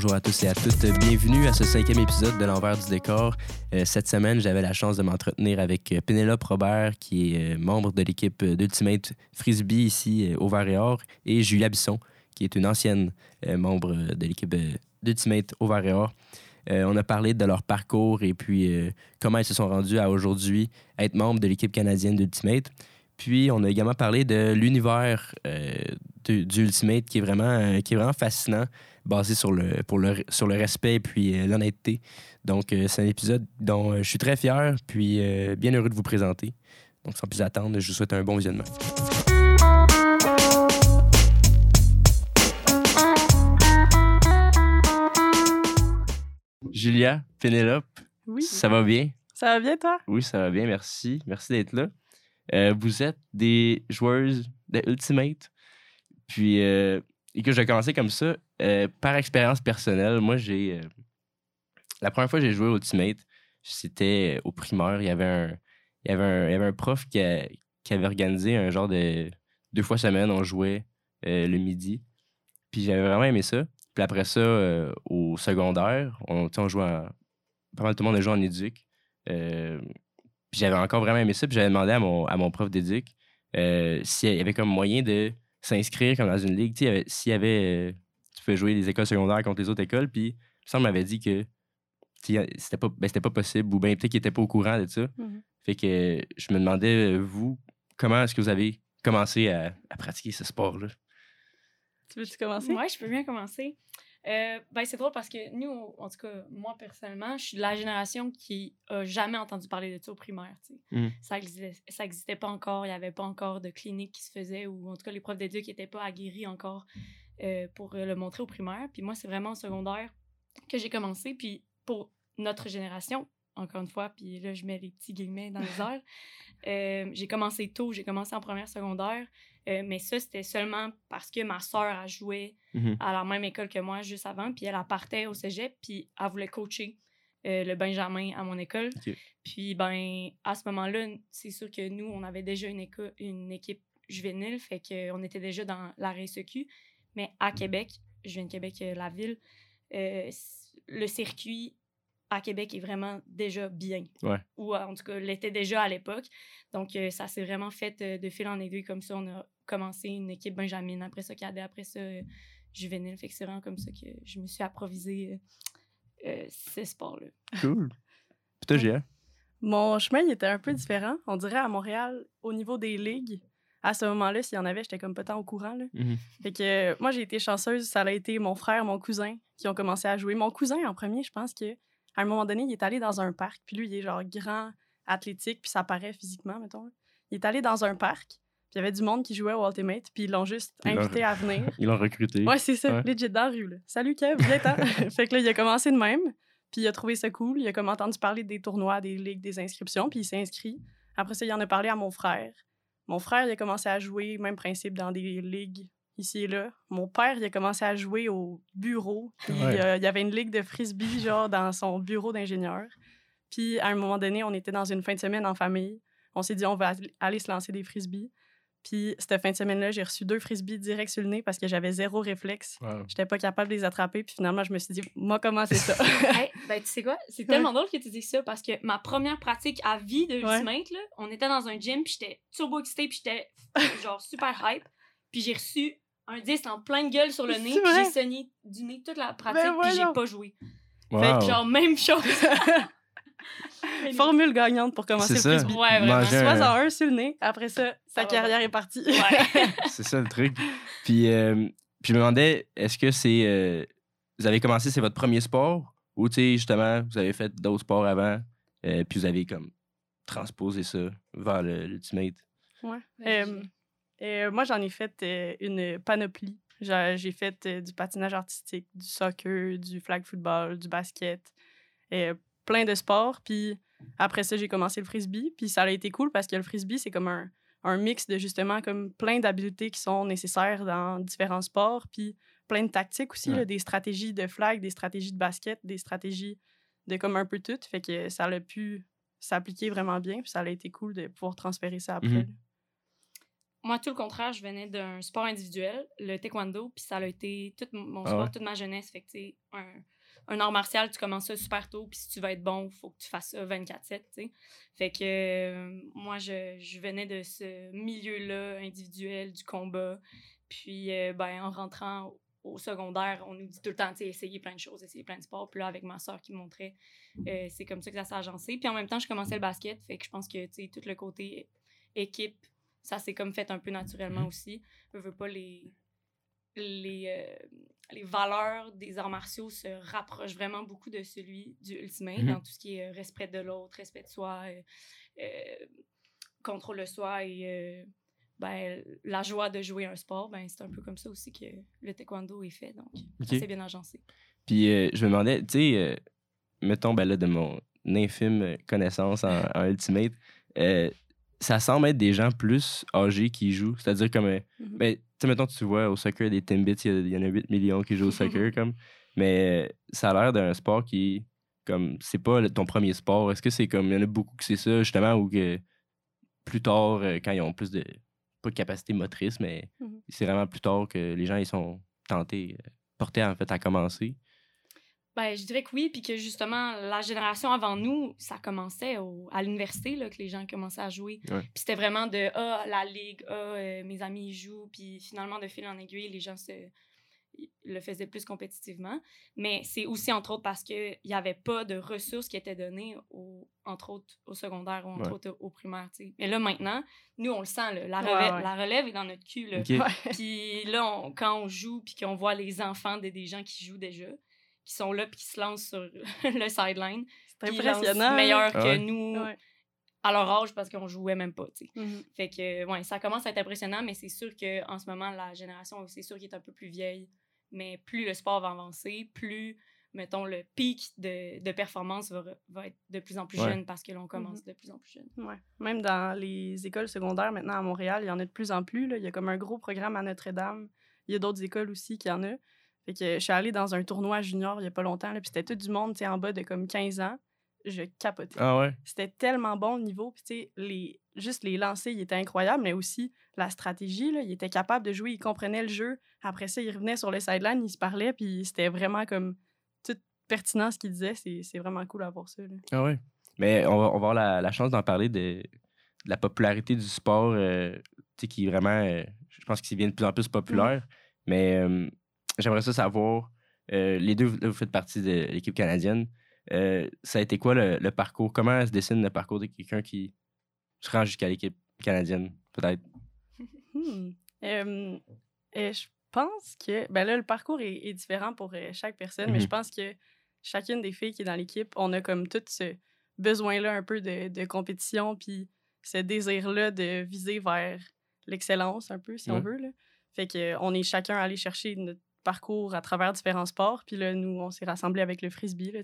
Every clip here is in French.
Bonjour à tous et à toutes. Bienvenue à ce cinquième épisode de l'envers du décor. Euh, cette semaine, j'avais la chance de m'entretenir avec euh, Pénélope Robert, qui est euh, membre de l'équipe d'Ultimate Frisbee ici au Vert et Or, et Julia Bisson, qui est une ancienne membre de l'équipe d'Ultimate au Vert et Or. On a parlé de leur parcours et puis comment ils se sont rendus à aujourd'hui être membres de l'équipe canadienne d'Ultimate. Puis on a également parlé de l'univers euh, de- du Ultimate qui est vraiment, qui est vraiment fascinant basé sur le, pour le, sur le respect et puis euh, l'honnêteté. Donc, euh, c'est un épisode dont euh, je suis très fier, puis bien heureux de vous présenter. Donc, sans plus attendre, je vous souhaite un bon visionnement. Julia, Pénélope, Oui. ça va bien? Ça va bien, toi? Oui, ça va bien, merci. Merci d'être là. Euh, vous êtes des joueuses de Ultimate. Puis, euh, et que je vais commencer comme ça. Euh, par expérience personnelle, moi, j'ai. euh, la première fois que j'ai joué au Ultimate, c'était au primaire. Il y avait un, il y avait un, il y avait un prof qui, avait organisé un genre de. Deux fois semaine, on jouait euh, le midi. Puis j'avais vraiment aimé ça. Puis après ça, euh, au secondaire, on, jouait Pas mal tout le monde a joué en éduc. Euh, puis j'avais encore vraiment aimé ça. Puis j'avais demandé à mon, à mon prof d'éduc euh, s'il y avait comme moyen de s'inscrire comme dans une ligue. S'il y avait. Pouvais jouer les écoles secondaires contre les autres écoles. Puis ça m'avait dit que c'était pas, ben, c'était pas possible. Ou bien peut-être qu'il était pas au courant de ça. Mhm. Fait que je me demandais, euh, vous, comment est-ce que vous avez commencé à, à pratiquer ce sport-là? Tu veux-tu commencer? Ouais, je peux bien commencer. Euh, ben, c'est drôle parce que nous, en tout cas, moi personnellement, je suis de la génération qui a jamais entendu parler de ça au primaire. Mhm. Ça existait, ça existait pas encore, il y avait pas encore de clinique qui se faisait ou en tout cas les profs d'éduc n'étaient pas aguerris encore euh, pour euh, le montrer au primaire. Puis moi, c'est vraiment au secondaire que j'ai commencé. Puis pour notre génération, encore une fois, puis là, je mets les petits guillemets dans les airs, euh, j'ai commencé tôt, j'ai commencé en première secondaire. Euh, mais ça, c'était seulement parce que ma soeur a joué Mhm. à la même école que moi juste avant. Puis elle, partait au cégep, puis elle voulait coacher euh, le Benjamin à mon école. Puis, ben, à ce moment-là, c'est sûr que nous, on avait déjà une équipe juvénile, fait qu'on était déjà dans la RSEQ. Mais à Québec, je viens de Québec, euh, la ville, euh, le circuit à Québec est vraiment déjà bien. Ouais. Ou euh, en tout cas, l'était déjà à l'époque. Donc, euh, ça s'est vraiment fait euh, de fil en aiguille comme ça. On a commencé une équipe Benjamin, après ça cadet, après ça euh, juvénile. Fait que c'est vraiment comme ça que je me suis approvisé euh, euh, ces sports-là. Cool. Puis toi, Gia? Mon chemin, il était un peu différent. On dirait à Montréal, au niveau des ligues, à ce moment-là, s'il y en avait, j'étais comme pas tant au courant. Là. Mhm. Fait que euh, moi, j'ai été chanceuse. Ça a été mon frère, mon cousin qui ont commencé à jouer. Mon cousin, en premier, je pense que à un moment donné, il est allé dans un parc. Puis lui, il est genre grand, athlétique, puis ça paraît physiquement, mettons. Il est allé dans un parc. Puis il y avait du monde qui jouait au Ultimate, puis ils l'ont juste Ils invité à venir. Ils l'ont recruté. Ouais, c'est ça, Ouais. legit dans la rue. Là. Salut Kev, viens-t'en. fait que là, il a commencé de même, puis il a trouvé ça cool. Il a comme entendu parler des tournois, des ligues, des inscriptions, puis il s'est inscrit. Après ça, il en a parlé à mon frère. Mon frère, il a commencé à jouer, même principe, dans des ligues ici et là. Mon père, il a commencé à jouer au bureau. Puis Ouais. euh, il y avait une ligue de frisbee, genre, dans son bureau d'ingénieur. Puis à un moment donné, on était dans une fin de semaine en famille. On s'est dit, on va aller se lancer des frisbees. Puis cette fin de semaine-là, j'ai reçu deux frisbees direct sur le nez parce que j'avais zéro réflexe. Wow. J'étais pas capable de les attraper. Puis finalement, je me suis dit, moi, comment c'est ça? Hey, ben, tu sais quoi? C'est tellement drôle que tu dis ça parce que ma première pratique à vie de Ouais. Ultimate, là, on était dans un gym, puis j'étais turbo excitée, puis j'étais genre super hype. Puis j'ai reçu un disque en pleine gueule sur le nez, puis j'ai saigné du nez toute la pratique, Ben puis j'ai pas joué. Wow. Fait que genre, même chose. Formule gagnante pour commencer le frisbee. Ouais, vraiment. Manger Sois un- en un sur le nez. Après ça, sa va carrière est partie. Ouais. C'est ça le truc. Puis, euh, puis je me demandais, est-ce que c'est. euh, vous avez commencé, c'est votre premier sport? Ou, tu sais, justement, vous avez fait d'autres sports avant, euh, puis vous avez comme transposé ça vers le- l'Ultimate? Ouais. Euh, euh, moi, j'en ai fait euh, une panoplie. J'ai j'ai fait euh, du patinage artistique, du soccer, du flag football, du basket. Euh, plein de sports. Puis après ça, j'ai commencé le frisbee. Puis ça a été cool parce que le frisbee, c'est comme un, un mix de justement comme plein d'habiletés qui sont nécessaires dans différents sports. Puis plein de tactiques aussi, Ouais. là, des stratégies de flag, des stratégies de basket, des stratégies de comme un peu tout. Fait que ça a pu s'appliquer vraiment bien. Puis ça a été cool de pouvoir transférer ça après. Mhm. Moi, tout le contraire, je venais d'un sport individuel, le taekwondo, puis ça a été tout mon Ah sport, ouais? toute ma jeunesse. Fait que, tu sais, un, un art martial, tu commences ça super tôt, puis si tu veux être bon, faut que tu fasses ça 24-7, tu sais. Fait que euh, moi, je, je venais de ce milieu-là individuel du combat. Puis, euh, ben, en rentrant au, secondaire, on nous dit tout le temps, tu sais, essayer plein de choses, essayer plein de sports. Puis là, avec ma soeur qui me montrait, euh, c'est comme ça que ça s'est agencé. Puis en même temps, je commençais le basket, fait que je pense que, tu sais, tout le côté équipe, ça s'est comme fait un peu naturellement aussi. Je veux pas les les, euh, les valeurs des arts martiaux se rapprochent vraiment beaucoup de celui du Ultimate Mhm. dans tout ce qui est euh, respect de l'autre, respect de soi, euh, contrôle de soi et ben, la joie de jouer un sport. Ben, c'est un peu comme ça aussi que le taekwondo est fait. Donc, Ok. ça s'est bien agencé. Puis euh, je me demandais, tu sais, euh, mettons, ben là, de mon infime connaissance en, en Ultimate, euh, ça semble être des gens plus âgés qui jouent. C'est-à-dire comme. euh, Mhm. ben, tu sais, mettons, tu vois, au soccer, des Timbits, il y a- il y, en a 8 millions qui jouent au soccer, comme. Mais euh, ça a l'air d'un sport qui. Comme, c'est pas le- ton premier sport. Est-ce que c'est comme. Il y en a beaucoup que c'est ça, justement, ou que plus tard, euh, quand ils ont plus de. Pas de capacité motrice, mais Mhm. c'est vraiment plus tard que les gens, ils sont tentés, portés, en fait, à commencer. Ben, je dirais que oui, puis que justement, la génération avant nous, ça commençait au- à l'université, là, que les gens commençaient à jouer. Ouais. Puis c'était vraiment de, ah, la ligue, ah, euh, mes amis jouent, puis finalement, de fil en aiguille, les gens se le faisaient plus compétitivement. Mais c'est aussi, entre autres, parce qu'il n'y avait pas de ressources qui étaient données, au, entre autres, au secondaire ou entre Ouais. autres au primaire, tu sais. Mais là, maintenant, nous, on le sent, là, la, relève, ouais. la relève est dans notre cul, là. Puis là, on- quand on joue, puis qu'on voit les enfants de des gens qui jouent déjà, qui sont là, puis qui se lancent sur le sideline, C'est impressionnant. meilleur Ah que ouais? nous Ouais. à leur âge parce qu'on jouait même pas, tu sais. Mhm. Fait que, ouais, ça commence à être impressionnant, mais c'est sûr qu'en ce moment, la génération, c'est sûr qu'elle est un peu plus vieille. Mais plus le sport va avancer, plus, mettons, le pic de, de performance va, va être de plus en plus Ouais. jeune parce que l'on commence de plus en plus jeune. Ouais. Même dans les écoles secondaires maintenant à Montréal, il y en a de plus en plus. là. Il y a comme un gros programme à Notre-Dame. Il y a d'autres écoles aussi qui en a. Fait que je suis allée dans un tournoi junior il y a pas longtemps, là, puis c'était tout du monde tu en bas de comme 15 ans. Je capotais. Ah ouais? C'était tellement bon le niveau. Puis, tu sais, les, juste les lancers, il était incroyable, mais aussi la stratégie. Là, il était capable de jouer, il comprenait le jeu. Après ça, il revenait sur le sideline, il se parlait, puis c'était vraiment comme tout pertinent ce qu'il disait. C'est c'est vraiment cool à voir ça. là. Ah ouais? Mais on va, on va avoir la, la chance d'en parler de, de la popularité du sport, euh, tu sais, qui est vraiment, euh, je pense qu'il devient de plus en plus populaire. Mais euh, j'aimerais ça savoir, euh, les deux, vous faites partie de l'équipe canadienne. Euh, ça a été quoi le, le parcours? Comment se dessine le parcours de quelqu'un qui se rend jusqu'à l'équipe canadienne, peut-être? Hmm. Euh, je pense que ben là, le parcours est, est différent pour chaque personne, mais je Mhm. pense que chacune des filles qui est dans l'équipe, on a comme tout ce besoin-là un peu de, de compétition, puis ce désir-là de viser vers l'excellence un peu, si on veut. Là. Fait que euh, on est chacun allé chercher notre parcours à travers différents sports, puis là, nous, on s'est rassemblés avec le frisbee. Là,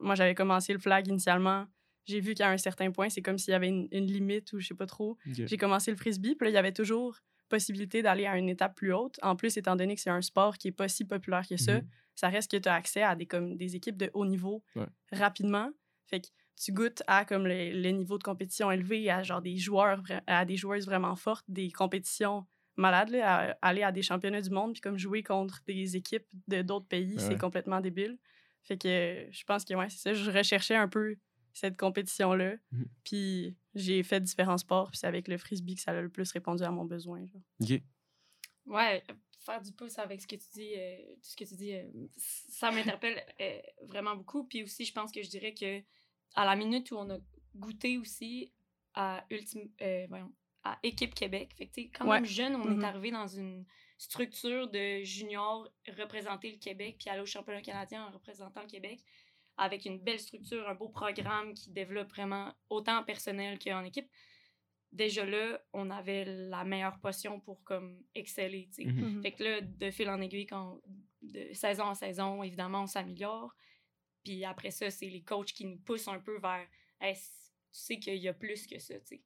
moi, j'avais commencé le flag initialement. J'ai vu qu'à un certain point, c'est comme s'il y avait une, une limite ou je sais pas trop. J'ai commencé le frisbee, puis là, il y avait toujours possibilité d'aller à une étape plus haute. En plus, étant donné que c'est un sport qui est pas si populaire que ça, Mhm. ça reste que tu as accès à des, comme, des équipes de haut niveau Ouais. rapidement. Fait que tu goûtes à comme le, le niveau de compétition élevé, à genre des joueurs, à des joueuses vraiment fortes, des compétitions malades, là, à aller à des championnats du monde, puis comme jouer contre des équipes de d'autres pays, Ouais. c'est complètement débile. Fait que euh, je pense que ouais, c'est ça. Je recherchais un peu cette compétition-là. Mhm. Puis j'ai fait différents sports, puis c'est avec le frisbee que ça a le plus répondu à mon besoin. genre. OK. Ouais, faire du pouce avec ce que tu dis, euh, tout ce que tu dis, euh, ça m'interpelle euh, vraiment beaucoup. Puis aussi, je pense que je dirais que à la minute où on a goûté aussi à Ultime, euh, voyons, à Équipe Québec, fait que quand Ouais. même jeune, on est arrivé dans une structure de junior représenter le Québec, puis aller au championnat canadien en représentant le Québec, avec une belle structure, un beau programme qui développe vraiment autant en personnel qu'en équipe. Déjà là, on avait la meilleure potion pour comme exceller. Mhm. Mhm. Fait que là, de fil en aiguille, quand, de saison en saison, évidemment, on s'améliore. Puis après ça, c'est les coachs qui nous poussent un peu vers Hey, tu sais qu'il y a plus que ça, tu sais.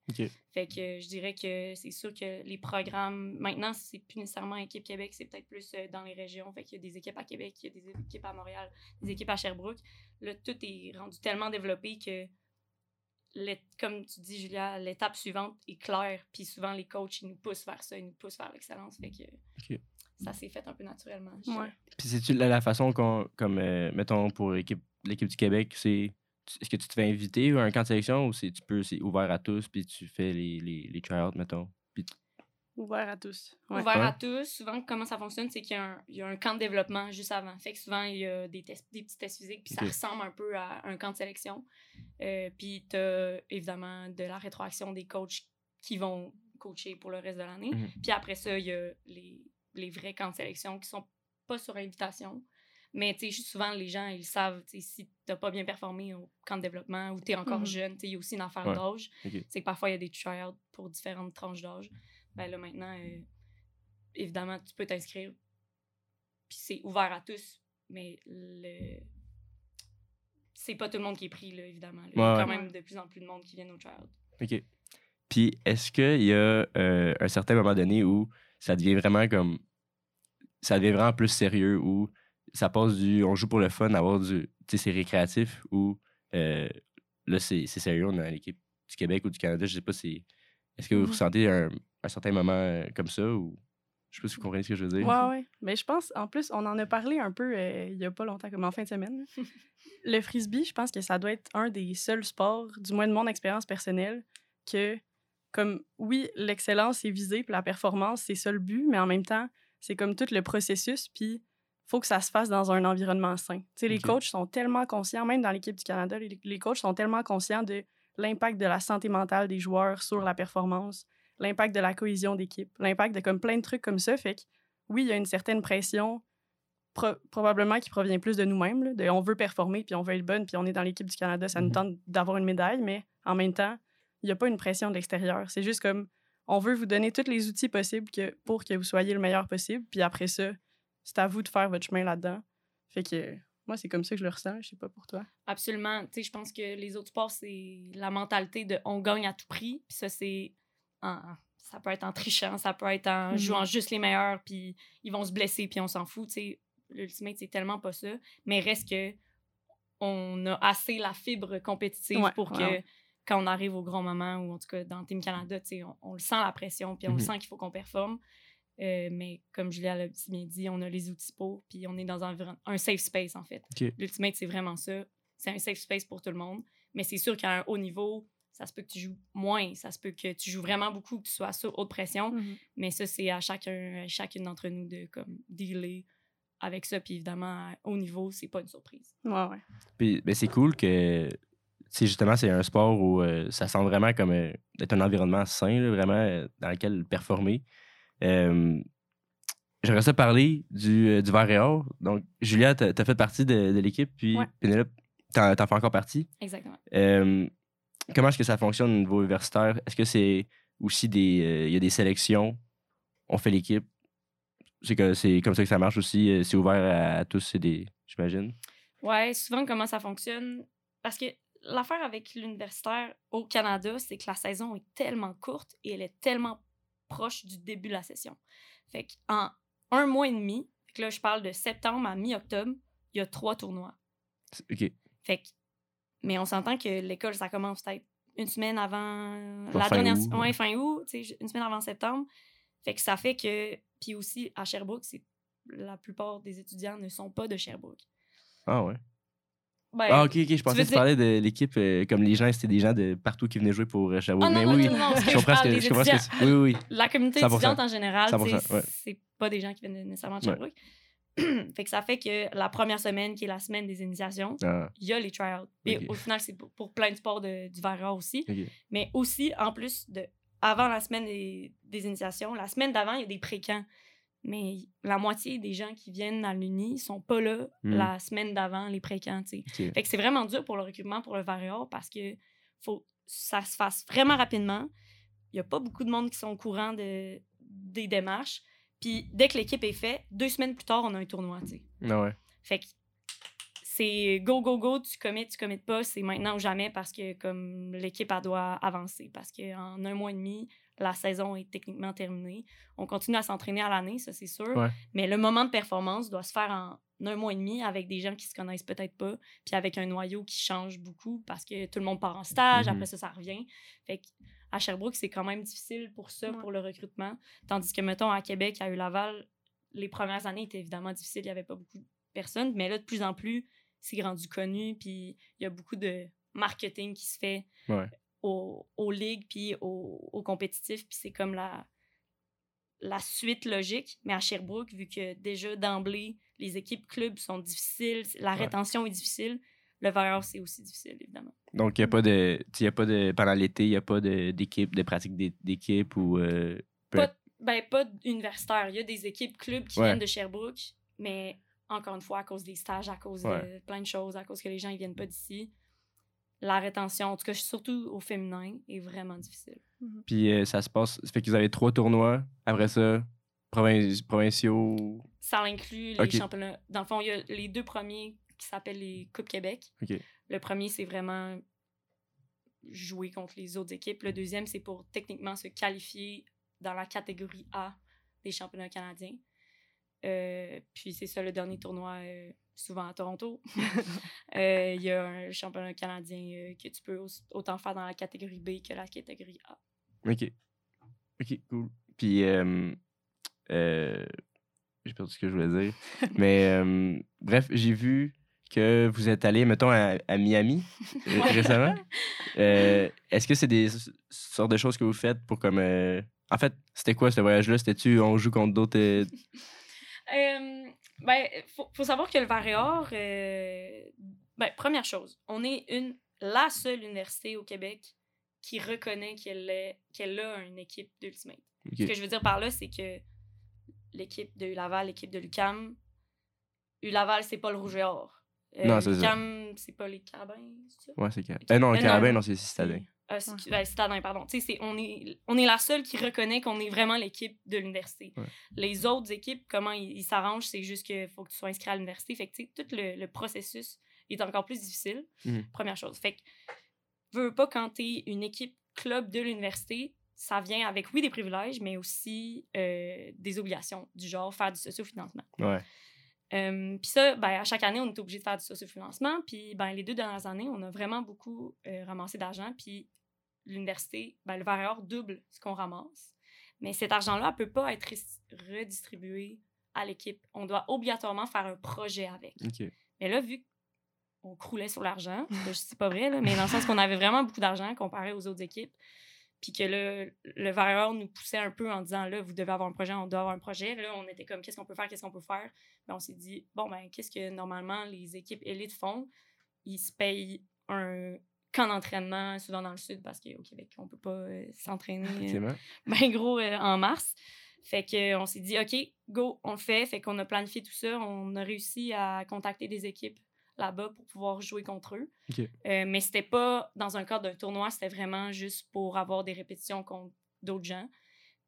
Fait que je dirais que c'est sûr que les programmes, maintenant, c'est plus nécessairement équipe Québec, c'est peut-être plus euh, dans les régions. Fait qu'il y a des équipes à Québec, il y a des équipes à Montréal, des équipes à Sherbrooke. Là, tout est rendu tellement développé que, comme tu dis, Julia, l'étape suivante est claire. Puis souvent, les coachs, ils nous poussent vers ça, ils nous poussent vers l'excellence. Fait que ça s'est fait un peu naturellement. Ouais. Puis c'est-tu la, la façon qu'on, comme, euh, mettons, pour l'équipe, l'équipe du Québec, c'est. Est-ce que tu te fais inviter à un camp de sélection ou c'est, tu peux, c'est ouvert à tous puis tu fais les, les, les try-outs, mettons? Puis Ouvert à tous. Ouais. Ouvert Ouais. à tous. Souvent, comment ça fonctionne, c'est qu'il y a, un, il y a un camp de développement juste avant. Fait que souvent, il y a des, tests, des petits tests physiques, puis ça ressemble un peu à un camp de sélection. Euh, puis tu as évidemment de la rétroaction des coachs qui vont coacher pour le reste de l'année. Mhm. Puis après ça, il y a les, les vrais camps de sélection qui sont pas sur invitation. Mais tu sais, souvent, les gens, ils savent, si t'as pas bien performé au camp de développement ou t'es encore Mhm. jeune, tu il y a aussi une affaire Ouais. d'âge. C'est que parfois, il y a des tryouts pour différentes tranches d'âge. Ben là, maintenant, euh, évidemment, tu peux t'inscrire. Puis c'est ouvert à tous, mais le... c'est pas tout le monde qui est pris, là, évidemment. là. Il y a quand ouais. même de plus en plus de monde qui viennent au tryout. OK. Puis est-ce qu'il y a euh, un certain moment donné où ça devient vraiment comme. Ça devient vraiment plus sérieux, où ça passe du. On joue pour le fun, avoir du. Tu sais, c'est récréatif, ou euh, là, c'est sérieux, on a l'équipe du Québec ou du Canada, je sais pas, c'est. Est-ce que vous Mhm. ressentez un, un certain moment euh, comme ça, ou. Je sais pas si vous comprenez ce que je veux dire? Ouais, ouais. Mais je pense, en plus, on en a parlé un peu euh, il y a pas longtemps, comme en fin de semaine. le frisbee, je pense que ça doit être un des seuls sports, du moins de mon expérience personnelle, que, comme, oui, l'excellence est visée, puis la performance, c'est ça le but, mais en même temps, c'est comme tout le processus, puis faut que ça se fasse dans un environnement sain. Sais, les coachs sont tellement conscients, même dans l'équipe du Canada, les, les coachs sont tellement conscients de l'impact de la santé mentale des joueurs sur la performance, l'impact de la cohésion d'équipe, l'impact de comme plein de trucs comme ça. Fait que oui, il y a une certaine pression, pro- probablement qui provient plus de nous-mêmes. de on veut performer, puis on veut être bonne, puis on est dans l'équipe du Canada, ça nous Mhm. tente d'avoir une médaille, mais en même temps, il n'y a pas une pression de l'extérieur. C'est juste comme on veut vous donner tous les outils possibles que, pour que vous soyez le meilleur possible, puis après ça, c'est à vous de faire votre chemin là-dedans. Fait que moi, c'est comme ça que je le ressens, je sais pas pour toi. Absolument. Tu sais, je pense que les autres sports, c'est la mentalité de on gagne à tout prix. Puis ça, c'est. en- Ça peut être en trichant, ça peut être en Mhm. jouant juste les meilleurs, puis ils vont se blesser, puis on s'en fout. Tu sais, l'ultimate, c'est tellement pas ça. Mais reste que on a assez la fibre compétitive Ouais, pour que ouais, quand on arrive au grand moment, ou en tout cas dans Team Canada, tu sais, on, on le sent la pression, puis on le Mhm. sent qu'il faut qu'on performe. Euh, mais comme Julia l'a si bien dit, on a les outils pour, puis on est dans un, environ- un safe space, en fait. Ok. L'ultimate, c'est vraiment ça. C'est un safe space pour tout le monde. Mais c'est sûr qu'à un haut niveau, ça se peut que tu joues moins, ça se peut que tu joues vraiment beaucoup, que tu sois sous haute pression. Mais ça, c'est à chacun, à chacune d'entre nous de comme dealer avec ça. Puis évidemment, à haut niveau, c'est pas une surprise. Ouais, ouais. Puis ben, c'est cool que. C'est justement, c'est un sport où euh, ça semble vraiment comme euh, être un environnement sain, là, vraiment, euh, dans lequel performer. Euh, J'aimerais ça parler du, euh, du verre et or. Donc, Julia, tu as fait partie de, de l'équipe, puis Ouais. Pénélope, t'en t'en fais encore partie. Exactement. Euh, comment est-ce que ça fonctionne au niveau universitaire? Est-ce que c'est aussi des. Il y a des sélections? On fait l'équipe? C'est que c'est comme ça que ça marche aussi. C'est ouvert à, à tous, c'est des. J'imagine. Ouais, souvent, comment ça fonctionne? Parce que l'affaire avec l'universitaire au Canada, c'est que la saison est tellement courte et elle est tellement proche du début de la session. Fait qu'en un mois et demi, que là, je parle de septembre à mi-octobre, il y a trois tournois. OK. Fait que, mais on s'entend que l'école, ça commence peut-être une semaine avant la fin dernière. août. Ouais, fin août, une semaine avant septembre. Fait que ça fait que. Puis aussi, à Sherbrooke, c'est la plupart des étudiants ne sont pas de Sherbrooke. Ah ouais. Ben, Ah, ok, ok. Je pensais que tu parlais de l'équipe euh, comme les gens, c'était des gens de partout qui venaient jouer pour euh. Ah mais non, oui, non, non, je je comprends ce que, je comprends ce que étudiants. tu- Oui, oui. La communauté 100%. étudiante en général, tu sais, 100%, ouais. c'est pas des gens qui viennent nécessairement de Ouais. Sherbrooke. fait que ça fait que la première semaine, qui est la semaine des initiations, Ah, il y a les tryouts. Et au final, c'est pour, pour plein de sports de, du Varroa aussi. Mais aussi, en plus de avant la semaine des, des initiations, la semaine d'avant, il y a des pré-camps. Mais la moitié des gens qui viennent à l'Uni sont pas là Hmm. la semaine d'avant, les pré-camps, tu sais. ok. Fait que c'est vraiment dur pour le recrutement pour le Varroa parce que faut ça se fasse vraiment rapidement. Il n'y a pas beaucoup de monde qui sont au courant de, des démarches. Puis dès que l'équipe est faite, deux semaines plus tard, on a un tournoi, tu sais. Ah ouais. Fait que c'est go, go, go, tu commets, tu commets pas, c'est maintenant ou jamais parce que comme l'équipe, elle doit avancer. Parce qu'en un mois et demi, la saison est techniquement terminée. On continue à s'entraîner à l'année, ça c'est sûr. Ouais. Mais le moment de performance doit se faire en un mois et demi avec des gens qui se connaissent peut-être pas, puis avec un noyau qui change beaucoup parce que tout le monde part en stage, Mhm. après ça, ça revient. Fait que à Sherbrooke, c'est quand même difficile pour ça, Ouais. pour le recrutement. Tandis que, mettons, à Québec, à laval les premières années étaient évidemment difficiles, il n'y avait pas beaucoup de personnes, mais là, de plus en plus, c'est rendu connu, puis il y a beaucoup de marketing qui se fait Ouais. Aux, aux ligues, puis aux, aux compétitifs, puis c'est comme la, la suite logique. Mais à Sherbrooke, vu que déjà d'emblée, les équipes clubs sont difficiles, la Ouais. rétention est difficile, le Vailleur, c'est aussi difficile, évidemment. Donc, il n'y a pas de. y a pas de. Pendant l'été, il n'y a pas de- d'équipe, de, pratique d'é- d'équipe ou. euh, Pas- Ben, pas universitaire. Il y a des équipes clubs qui Ouais. viennent de Sherbrooke, mais encore une fois, à cause des stages, à cause Ouais. de plein de choses, à cause que les gens ne viennent pas d'ici, la rétention, en tout cas, surtout au féminin, est vraiment difficile. Puis euh, ça se passe. Ça fait que vous avez trois tournois. Après ça, provin- provinciaux. Ça inclut les championnats. Dans le fond, il y a les deux premiers qui s'appellent les Coupes Québec. Le premier, c'est vraiment jouer contre les autres équipes. Le deuxième, c'est pour techniquement se qualifier dans la catégorie A des championnats canadiens. Euh, puis c'est ça le dernier tournoi, euh, souvent à Toronto. Euh, Il y a un championnat canadien euh, que tu peux aussi- autant faire dans la catégorie B que la catégorie A. OK. OK, cool. Puis, euh, euh, j'ai perdu ce que je voulais dire. Mais, euh, bref, j'ai vu que vous êtes allé, mettons, à, à Miami récemment. Est-ce que c'est des sortes de choses que vous faites pour comme. En fait, c'était quoi ce voyage-là? C'était-tu on joue contre d'autres. Ben, faut, faut savoir que le Varéor, euh, ben, première chose, on est une, la seule université au Québec qui reconnaît qu'elle est- qu'elle a une équipe d'Ultimate. Ce que je veux dire par là, c'est que l'équipe de Laval, l'équipe de l'UCAM, Laval, c'est pas le rouge et or. Euh, Non, c'est ça. c'est pas les carabins, c'est ça? Ouais, c'est carabin. Euh, non, le Euh, carabin, non. non, c'est citadin. Euh, c'est- ben, citadin, pardon. Tu sais, on, est, on est la seule qui reconnaît qu'on est vraiment l'équipe de l'université. Ouais. Les autres équipes, comment ils s'arrangent, c'est juste qu'il faut que tu sois inscrit à l'université. Fait que, tu sais, tout le, le processus est encore plus difficile. Mhm. Première chose. Fait que, veux pas quand t'es une équipe club de l'université, ça vient avec, oui, des privilèges, mais aussi euh, des obligations, du genre faire du sociofinancement. Ouais. Euh, puis ça, ben, à chaque année, on est obligé de faire du sociofinancement. Puis ben, les deux dernières années, on a vraiment beaucoup euh, ramassé d'argent. Puis l'université, ben, le Varéor double ce qu'on ramasse. Mais cet argent-là ne peut pas être redistribué à l'équipe. On doit obligatoirement faire un projet avec. Mais là, vu qu'on croulait sur l'argent, ben, c'est pas vrai, là, mais dans le sens qu'on avait vraiment beaucoup d'argent comparé aux autres équipes, puis que là, le Varéor nous poussait un peu en disant, là, vous devez avoir un projet, on doit avoir un projet. Là, on était comme, qu'est-ce qu'on peut faire, qu'est-ce qu'on peut faire? Ben, on s'est dit, bon, ben, qu'est-ce que normalement les équipes élites font? Ils se payent un camp d'entraînement, souvent dans le sud, parce qu'au Québec, on peut pas euh, s'entraîner euh, ben gros euh, en mars. Fait que on s'est dit, OK, go, on le fait. Fait qu'on a planifié tout ça. On a réussi à contacter des équipes là-bas pour pouvoir jouer contre eux. OK. Euh, mais c'était pas dans un cadre d'un tournoi, c'était vraiment juste pour avoir des répétitions contre d'autres gens.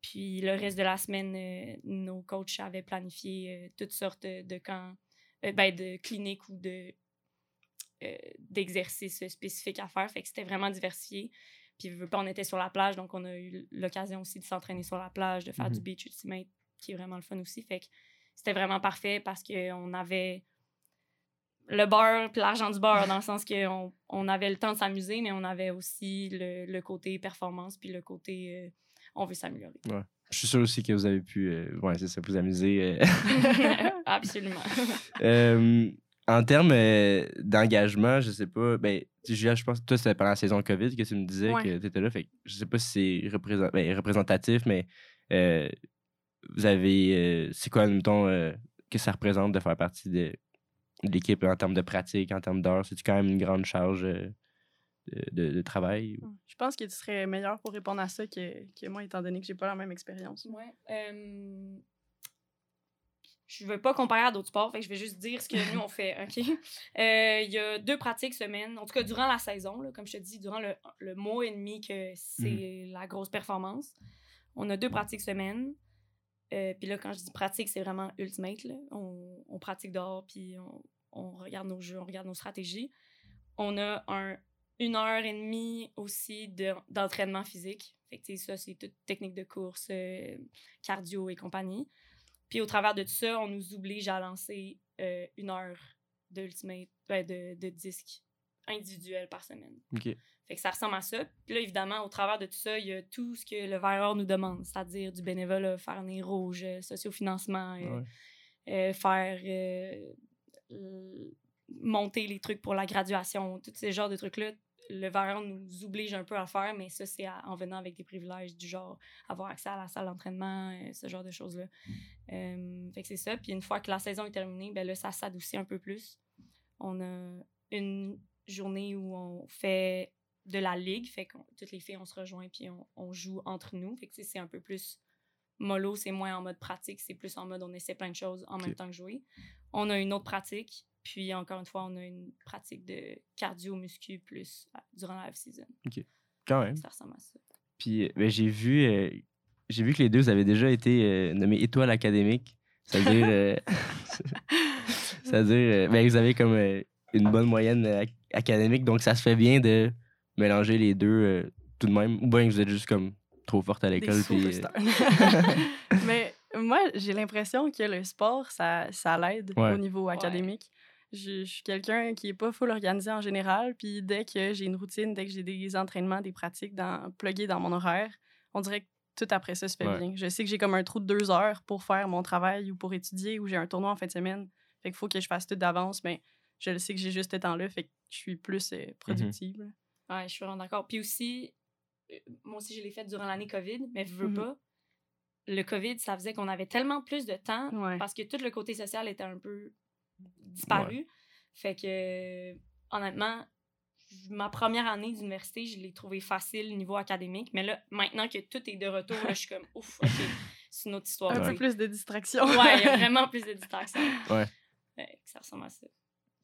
Puis le reste de la semaine, euh, nos coachs avaient planifié euh, toutes sortes de camps, euh, ben, de cliniques ou de d'exercices spécifiques à faire. Fait que c'était vraiment diversifié. Puis, on était sur la plage, donc on a eu l'occasion aussi de s'entraîner sur la plage, de faire du Mhm. beach ultimate, qui est vraiment le fun aussi. Fait que c'était vraiment parfait parce qu'on avait le beurre puis l'argent du beurre, dans le sens qu'on on avait le temps de s'amuser, mais on avait aussi le, le côté performance puis le côté euh, on veut s'améliorer. Je suis sûr aussi que vous avez pu, euh, ouais, ça, vous amuser. euh. Absolument. Euh, en termes euh, d'engagement, je sais pas. Ben, Julia, je pense que toi, c'était pendant la saison COVID que tu me disais Ouais. que tu étais là. Fait que je sais pas si c'est représent- ben, représentatif, mais euh, vous avez. euh, c'est quoi, mettons, euh, que ça représente de faire partie de, de l'équipe en termes de pratique, en termes d'heures? C'est-tu quand même une grande charge euh, de, de- de travail? ou- Je pense que tu serais meilleur pour répondre à ça que, que moi, étant donné que j'ai pas la même expérience. Ouais. euh, je veux pas comparer à d'autres sports, fait que je vais juste dire ce que nous on fait, OK? Euh, Il y a deux pratiques semaine, en tout cas durant la saison, là, comme je te dis, durant le, le mois et demi que c'est la grosse performance. On a deux pratiques semaine. Euh, puis là, quand je dis pratique, c'est vraiment ultimate. Là. On, on pratique dehors, puis on, on regarde nos jeux, on regarde nos stratégies. On a un, une heure et demie aussi de- d'entraînement physique. Fait que, ça, c'est toute technique de course, euh, cardio et compagnie. Puis au travers de tout ça, on nous oblige à lancer euh, une heure de, ultimate, ben, de, de disque individuel par semaine. OK. Fait que ça ressemble à ça. Puis là, évidemment, au travers de tout ça, il y a tout ce que le Verre nous demande, c'est-à-dire du bénévolat, faire des rouges, euh, sociofinancement, Ouais. euh, faire euh, monter les trucs pour la graduation, tous ces genres de trucs-là. Le Verre nous oblige un peu à faire, mais ça, c'est en venant avec des privilèges du genre avoir accès à la salle d'entraînement, euh, ce genre de choses-là. Euh, fait que c'est ça. Puis une fois que la saison est terminée, ben là, ça s'adoucit un peu plus. On a une journée où on fait de la ligue, fait que toutes les filles, on se rejoint puis on, on joue entre nous. Fait que c'est un peu plus mollo, c'est moins en mode pratique, c'est plus en mode on essaie plein de choses en même temps que jouer. On a une autre pratique, puis encore une fois, on a une pratique de cardio-muscu plus euh, durant la off-season. Quand même. Ça ressemble à ça. Puis euh, ben, j'ai vu, euh, j'ai vu que les deux avaient déjà été euh, nommés étoiles académiques. C'est-à-dire, euh, c'est-à-dire euh, ben, vous avez comme euh, une bonne moyenne euh, ac- académique, donc ça se fait bien de mélanger les deux euh, tout de même. Ou bien que vous êtes juste comme trop forte à l'école. puis, euh, superstars. Mais moi, j'ai l'impression que le sport, ça, ça l'aide Ouais. au niveau académique. Je, je suis quelqu'un qui est pas full organisé en général, puis dès que j'ai une routine, dès que j'ai des entraînements, des pratiques dans, pluguées dans mon horaire, on dirait que tout après ça se fait Ouais. bien. Je sais que j'ai comme un trou de deux heures pour faire mon travail ou pour étudier ou j'ai un tournoi en fin de semaine. Fait qu'il faut que je fasse tout d'avance, mais je le sais que j'ai juste ce temps-là, fait que je suis plus euh, productive. là. Ouais, je suis vraiment d'accord. Puis aussi, euh, moi aussi, je l'ai fait durant l'année COVID, mais je veux Mhm. pas. Le COVID, ça faisait qu'on avait tellement plus de temps Ouais. parce que tout le côté social était un peu disparu. Fait que, honnêtement, ma première année d'université, je l'ai trouvé facile niveau académique. Mais là, maintenant que tout est de retour, là, je suis comme, ouf, OK, c'est une autre histoire. Un peu plus de distraction. Ouais, il y a vraiment plus de distraction. Ouais. Ça ressemble à ça.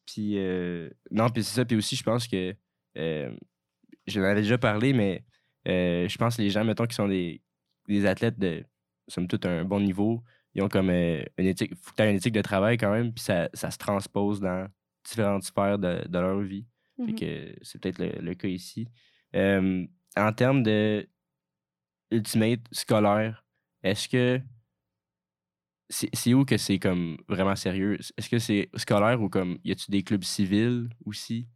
Puis, euh, non, puis c'est ça. Puis aussi, je pense que, euh, je l'avais déjà parlé, mais euh, je pense que les gens, mettons, qui sont des, des athlètes de, somme toute, un bon niveau, ils ont comme euh, une éthique, faut que tu une éthique de travail quand même, puis ça, ça se transpose dans différentes sphères de, de leur vie. Fait Mhm. que c'est peut-être le, le cas ici. Euh, en termes de ultimate scolaire, est-ce que c'est c'est où que c'est comme vraiment sérieux? Est-ce que c'est scolaire ou comme y a-tu des clubs civils aussi?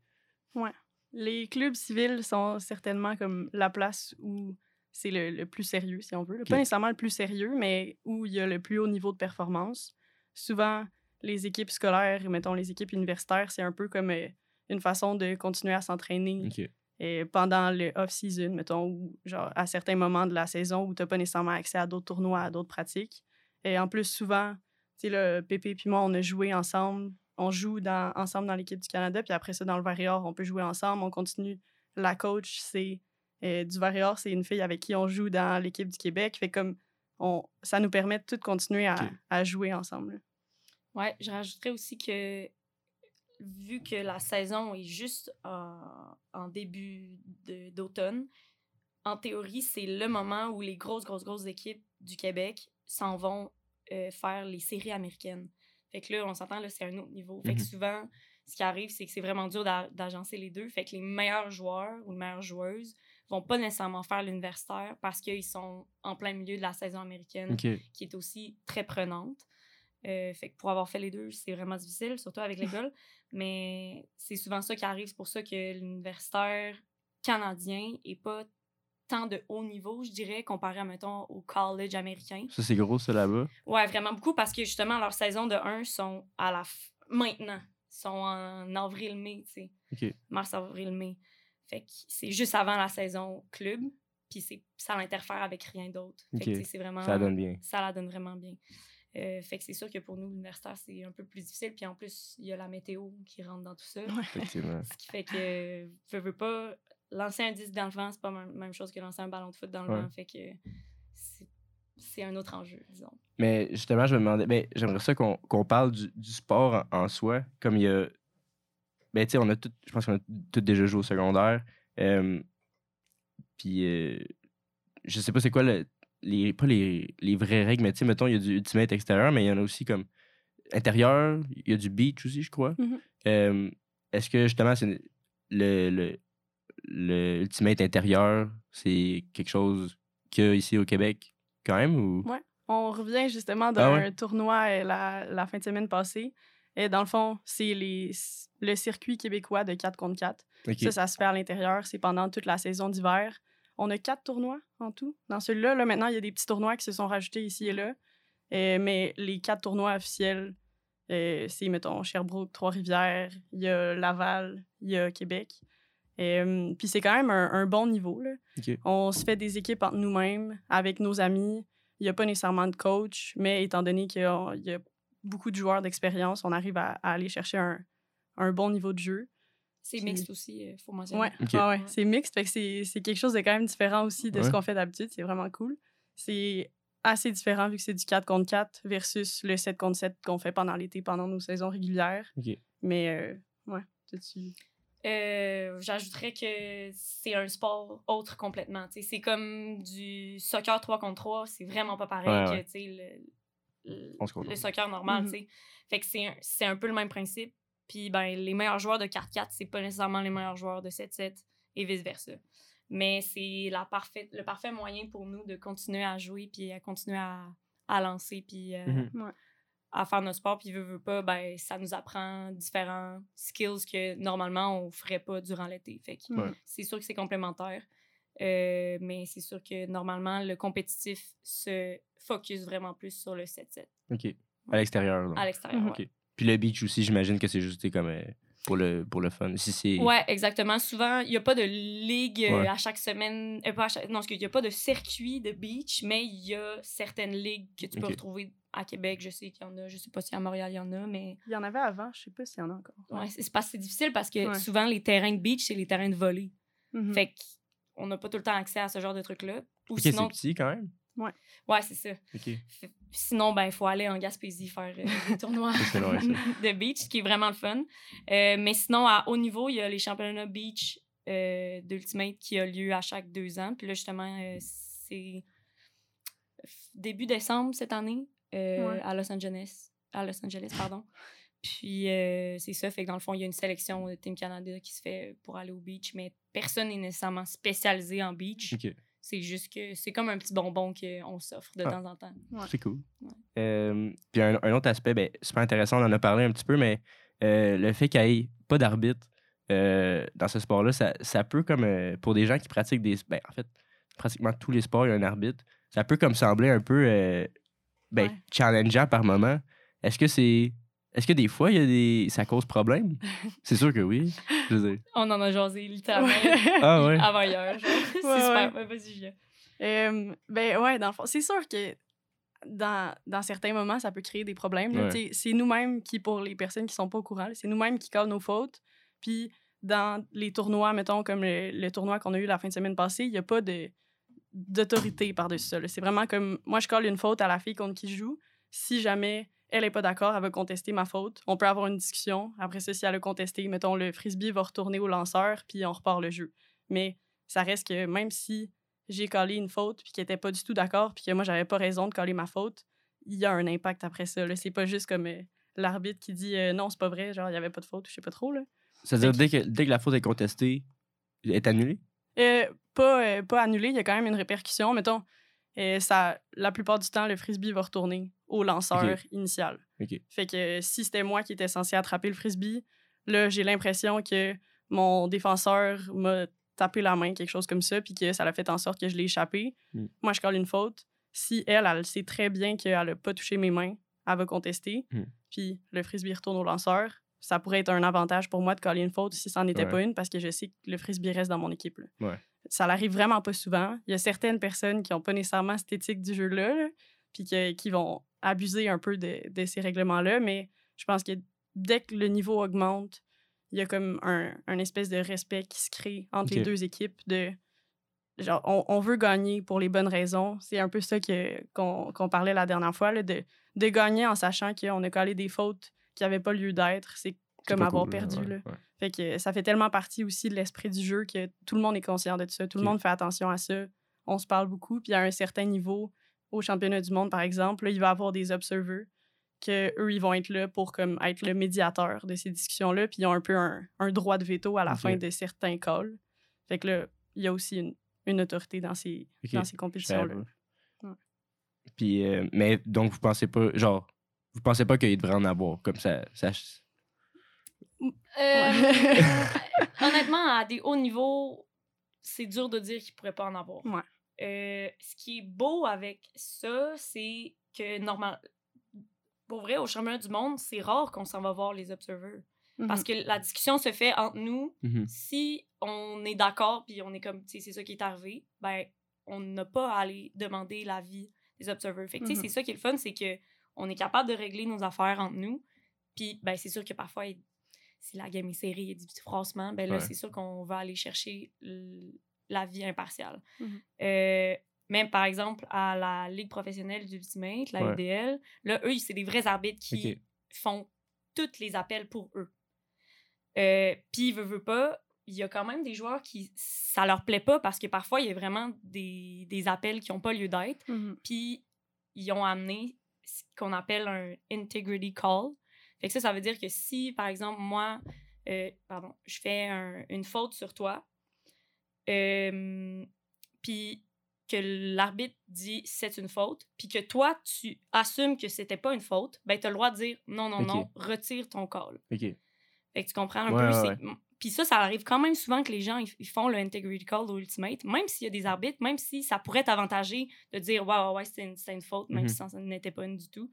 Les clubs civils sont certainement comme la place où c'est le, le plus sérieux, si on veut. Pas nécessairement le plus sérieux, mais où il y a le plus haut niveau de performance. Souvent, les équipes scolaires, mettons les équipes universitaires, c'est un peu comme euh, une façon de continuer à s'entraîner Ok. euh, pendant le off-season, mettons, ou genre à certains moments de la saison où tu n'as pas nécessairement accès à d'autres tournois, à d'autres pratiques. Et en plus, souvent, tu sais, le Pépé puis moi, on a joué ensemble. On joue dans, ensemble dans l'équipe du Canada, puis après ça, dans le Varior, on peut jouer ensemble. On continue. La coach, c'est euh, du Varior, c'est une fille avec qui on joue dans l'équipe du Québec. Fait comme on, ça nous permet de tout continuer à, jouer ensemble. Ouais, je rajouterais aussi que vu que la saison est juste en, en début d'automne, en théorie, c'est le moment où les grosses, grosses, grosses équipes du Québec s'en vont euh, faire les séries américaines. Fait que là, on s'entend, là, c'est un autre niveau. Fait que Mhm. souvent, ce qui arrive, c'est que c'est vraiment dur d'a- d'agencer les deux. Fait que les meilleurs joueurs ou les meilleures joueuses vont pas nécessairement faire l'universitaire parce qu'ils sont en plein milieu de la saison américaine qui est aussi très prenante. Euh, fait que pour avoir fait les deux, c'est vraiment difficile, surtout avec l'école. Mais c'est souvent ça qui arrive. C'est pour ça que l'universitaire canadien est pas tant de haut niveau, je dirais, comparé, mettons, au college américain. Ça, c'est gros, ça, là-bas? Ouais, vraiment beaucoup parce que justement, leurs saisons de 1 sont à la f- maintenant. Sont en avril-mai, tu sais. Ok. Mars, avril, mai. Fait que c'est juste avant la saison club. Puis c'est- ça n'interfère avec rien d'autre. Fait que, Ok. tu sais, c'est vraiment Ça donne bien. ça la donne vraiment bien. Euh, fait que c'est sûr que pour nous, l'universitaire, c'est un peu plus difficile. Puis en plus, il y a la météo qui rentre dans tout ça. Effectivement. Ce qui fait que, veux, veux pas, lancer un disque dans le vent, c'est pas la même chose que lancer un ballon de foot dans le Ouais. vent. Fait que c'est- c'est un autre enjeu, disons. Mais justement, je me demandais, ben, j'aimerais ça qu'on qu'on parle du, du sport en, en soi. Comme il y a. Ben, tu sais, on a tout, je pense qu'on a tous déjà joué au secondaire. Euh, puis, euh, je sais pas c'est quoi le, les, pas les, les vraies règles, mais tu sais, mettons, il y a du ultimate extérieur, mais il y en a aussi comme intérieur, il y a du beach aussi, je crois. Mhm. Euh, Est-ce que justement, c'est le, le, le Ultimate intérieur, c'est quelque chose qu'il y a ici au Québec quand même ou? Ouais. On revient justement d'un Ah ouais? tournoi euh, la, la fin de semaine passée. Et dans le fond, c'est le circuit québécois de 4 contre 4. Ok. Ça, ça se fait à l'intérieur. C'est pendant toute la saison d'hiver. On a quatre tournois en tout. Dans celui-là, là, maintenant, il y a des petits tournois qui se sont rajoutés ici et là. Euh, mais les quatre tournois officiels, euh, c'est, mettons, Sherbrooke, Trois-Rivières, il y a Laval, il y a Québec. Euh, Puis c'est quand même un, un bon niveau. Là. On se fait des équipes entre nous-mêmes, avec nos amis. Il n'y a pas nécessairement de coach, mais étant donné qu'il y a, a beaucoup de joueurs d'expérience, on arrive à, à aller chercher un, un bon niveau de jeu. C'est Puis- mixte aussi, il faut mentionner. Ouais, Ok. ouais, ouais. c'est mixte. Fait que c'est c'est quelque chose de quand même différent aussi de ce qu'on fait d'habitude. C'est vraiment cool. C'est assez différent vu que c'est du 4 contre 4 versus le 7 contre 7 qu'on fait pendant l'été, pendant nos saisons régulières. Mais, euh, ouais, tu Euh, J'ajouterais que c'est un sport autre complètement. C'est comme du soccer 3 contre 3. C'est vraiment pas pareil Ouais, que ouais. le, le, soccer normal. Mhm. tu sais. Fait que c'est un, c'est un peu le même principe. Puis ben, les meilleurs joueurs de 4-4, c'est pas nécessairement les meilleurs joueurs de 7-7 et vice-versa. Mais c'est la parfaite, le parfait moyen pour nous de continuer à jouer puis à continuer à, à lancer puis euh, Mhm. À faire notre sport. Puis veut, veut pas, ben, ça nous apprend différents skills que normalement on ferait pas durant l'été. Fait que Ouais. c'est sûr que c'est complémentaire. Euh, mais c'est sûr que normalement, le compétitif se focus vraiment plus sur le 7-7 Ok. À l'extérieur. donc. à l'extérieur. Mhm. ouais. Ok. Puis le beach aussi, j'imagine que c'est juste comme euh, pour le pour le fun. Si c'est Ouais, exactement. Souvent, il n'y a pas de ligue euh, Ouais. à chaque semaine. euh, pas à chaque- non, il n'y a pas de circuit de beach, mais il y a certaines ligues que tu peux retrouver à Québec. Je sais qu'il y en a. Je sais pas si à Montréal, il y en a, mais Il y en avait avant, je sais pas s'il y en a encore. ouais, c'est c'est que difficile parce que Ouais. souvent, les terrains de beach, c'est les terrains de volley. Mhm. Fait qu'on n'a pas tout le temps accès à ce genre de trucs-là. Ou Ok, sinon, c'est petit quand même. ouais, c'est ça. Sinon, ben, il faut aller en Gaspésie faire euh, des tournois de beach, ce qui est vraiment le fun. Euh, mais sinon, à haut niveau, il y a les championnats beach euh, d'Ultimate qui a lieu à chaque deux ans. Puis là, justement, euh, c'est début décembre cette année euh, Ouais. à Los Angeles. À Los Angeles, pardon. Puis euh, c'est ça, fait que dans le fond, il y a une sélection de Team Canada qui se fait pour aller au beach, mais personne n'est nécessairement spécialisé en beach. C'est juste que c'est comme un petit bonbon qu'on s'offre de Ah. temps en temps. Ouais. C'est cool. Ouais. Euh, puis un, un autre aspect, ben, super intéressant, on en a parlé un petit peu, mais euh, le fait qu'il n'y ait pas d'arbitre euh, dans ce sport-là, ça, ça peut comme euh, pour des gens qui pratiquent des. Ben, en fait, pratiquement tous les sports, il y a un arbitre. Ça peut comme sembler un peu euh, ben, Ouais. challengeant par moment. Est-ce que c'est. Est-ce que des fois, il y a des... ça cause problème? c'est sûr que oui. Je veux dire. On en a jasé littéralement Ouais. Ah ouais. avant hier. genre. c'est Ouais, super. Ouais, Vas-y. Euh, ben ouais, dans le fond, c'est sûr que dans, dans certains moments, ça peut créer des problèmes. Ouais. C'est nous-mêmes qui, pour les personnes qui sont pas au courant, c'est nous-mêmes qui collent nos fautes. Puis dans les tournois, mettons, comme le, le tournoi qu'on a eu la fin de semaine passée, il n'y a pas de d'autorité par-dessus ça. là. C'est vraiment comme, moi, je colle une faute à la fille contre qui je joue. Si jamais elle n'est pas d'accord, elle va contester ma faute. On peut avoir une discussion. Après ça, si elle a contesté, mettons, le frisbee va retourner au lanceur, puis on repart le jeu. Mais ça reste que même si j'ai collé une faute, puis qu'elle n'était pas du tout d'accord, puis que moi, j'avais pas raison de coller ma faute, il y a un impact après ça. C'est pas juste comme euh, l'arbitre qui dit euh, non, c'est pas vrai, genre, il y avait pas de faute, je sais pas trop. C'est-à-dire, dès que, dès que la faute est contestée, elle est annulée? Euh, pas, pas annulé, il y a quand même une répercussion. Mettons, ça, la plupart du temps, le frisbee va retourner au lanceur initial. Fait que si c'était moi qui étais censé attraper le frisbee, là, j'ai l'impression que mon défenseur m'a tapé la main, quelque chose comme ça, puis que ça l'a fait en sorte que je l'ai échappé. Mm. Moi, je colle une faute. Si elle, elle sait très bien qu'elle a pas touché mes mains, elle va contester. Mm. Puis le frisbee retourne au lanceur. Ça pourrait être un avantage pour moi de coller une faute si ça n'en était Ouais. pas une, parce que je sais que le frisbee reste dans mon équipe. là. Ouais. Ça l'arrive vraiment pas souvent. Il y a certaines personnes qui n'ont pas nécessairement cette éthique du jeu-là, là, puis que- qui vont abuser un peu de, de ces règlements-là. Mais je pense que dès que le niveau augmente, il y a comme un, un espèce de respect qui se crée entre les deux équipes de genre on, on veut gagner pour les bonnes raisons. C'est un peu ça que, qu'on, parlait la dernière fois, là, de, de gagner en sachant qu'on a collé des fautes qui n'avaient pas lieu d'être. C'est comme avoir cool, perdu. ouais, là. ouais. Fait que ça fait tellement partie aussi de l'esprit du jeu que tout le monde est conscient de ça. Tout le monde fait attention à ça. On se parle beaucoup. Puis à un certain niveau, au championnat du monde, par exemple, là, il va y avoir des observers que eux ils vont être là pour comme être le médiateur de ces discussions-là, puis ils ont un peu un, un droit de veto à la fin de certains calls. Fait que là, il y a aussi une, une autorité dans ces, dans ces pas. Ouais. Puis, euh, mais donc, vous pensez pas, genre, vous pensez pas qu'il devrait en avoir, comme ça. ça Euh, honnêtement, à des hauts niveaux, c'est dur de dire qu'il pourrait pas en avoir. Ouais. Euh, ce qui est beau avec ça, c'est que normal, pour vrai, au championnat du monde, c'est rare qu'on s'en va voir les observers. Mhm. Parce que la discussion se fait entre nous. Mhm. Si on est d'accord, puis on est comme, tu sais, c'est ça qui est arrivé, ben, on n'a pas à aller demander l'avis des observers. Fait que, tu sais, Mhm. c'est ça qui est le fun, c'est que on est capable de régler nos affaires entre nous. Puis, ben, c'est sûr que parfois, si la game est serrée, il y a du petit froissement, ben là, Ouais. c'est sûr qu'on va aller chercher l- l'avis impartial. Mhm. Euh, même, par exemple, à la Ligue professionnelle du Ultimate, la Ouais. UDL, là, eux, c'est des vrais arbitres qui font tous les appels pour eux. Euh, Puis, veut, veut pas, il y a quand même des joueurs qui, ça leur plaît pas parce que parfois, il y a vraiment des, des appels qui n'ont pas lieu d'être. Mhm. Puis, ils ont amené ce qu'on appelle un integrity call. Fait que ça, ça veut dire que si, par exemple, moi, euh, pardon, je fais un- une faute sur toi, euh, puis que l'arbitre dit c'est une faute, puis que toi, tu assumes que c'était pas une faute, ben, tu as le droit de dire non, non, non, retire ton call. Ok. Fait que tu comprends un Ouais, peu. ouais, Puis ça, ça arrive quand même souvent que les gens ils- font le integrity call au ultimate, même s'il y a des arbitres, même si ça pourrait t'avantager de dire ouais, ouais, ouais, c'était une, une faute, même Mhm. si ça, ça n'était pas une du tout.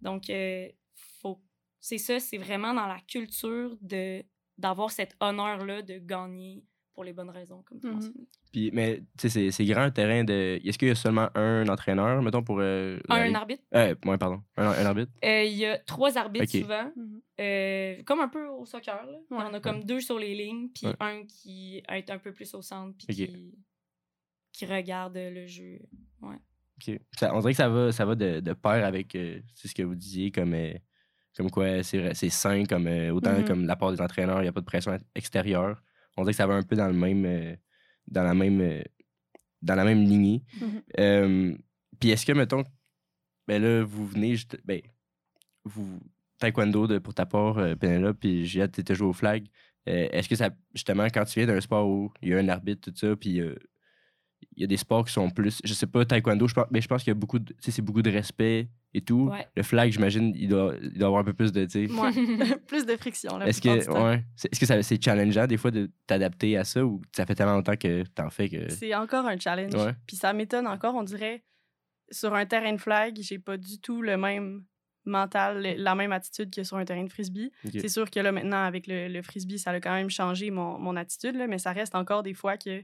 Donc, euh, faut... c'est ça, c'est vraiment dans la culture de d'avoir cet honneur-là de gagner pour les bonnes raisons, comme tu Mhm. Puis, mais, tu sais, c'est- c'est grand un terrain de. Est-ce qu'il y a seulement un entraîneur, mettons, pour. euh, Un arbitre. Euh, ouais, pardon. Un, un arbitre? Euh, Il y a trois arbitres souvent, Mhm. euh, comme un peu au soccer. Là. Il y en Ouais. a comme deux sur les lignes, puis Ouais. un qui est un peu plus au centre, puis qui, qui regarde le jeu. Ok. Ça- on dirait que ça va, ça va de, de pair avec euh, c'est ce que vous disiez, comme, euh, comme quoi c'est sain, comme, euh, autant Mhm. comme la part des entraîneurs, il n'y a pas de pression extérieure. On dirait que ça va un peu dans le même. euh, dans la même. euh, dans la même lignée. Mhm. Euh, Puis est-ce que, mettons, ben là, vous venez, juste- ben, vous, taekwondo de, pour ta part, euh, Penelope, puis Juliette, t'étais joué au flag. Est-ce que ça, justement, quand tu viens d'un sport où il y a un arbitre, tout ça, puis il y a des sports qui sont plus, je sais pas, taekwondo, je pense, mais je pense qu'il y a beaucoup de, c'est beaucoup de respect et tout. Ouais. Le flag, j'imagine, il doit, il doit avoir un peu plus de. Ouais. Plus de friction, Est-ce que, est-ce que ça- c'est challengeant des fois de t'adapter à ça ou ça fait tellement longtemps que t'en fais que. C'est encore un challenge. Ouais. Puis ça m'étonne encore, on dirait, sur un terrain de flag, j'ai pas du tout le même mental, la même attitude que sur un terrain de frisbee. C'est sûr que là, maintenant, avec le, le frisbee, ça a quand même changé mon, mon attitude, là, mais ça reste encore des fois que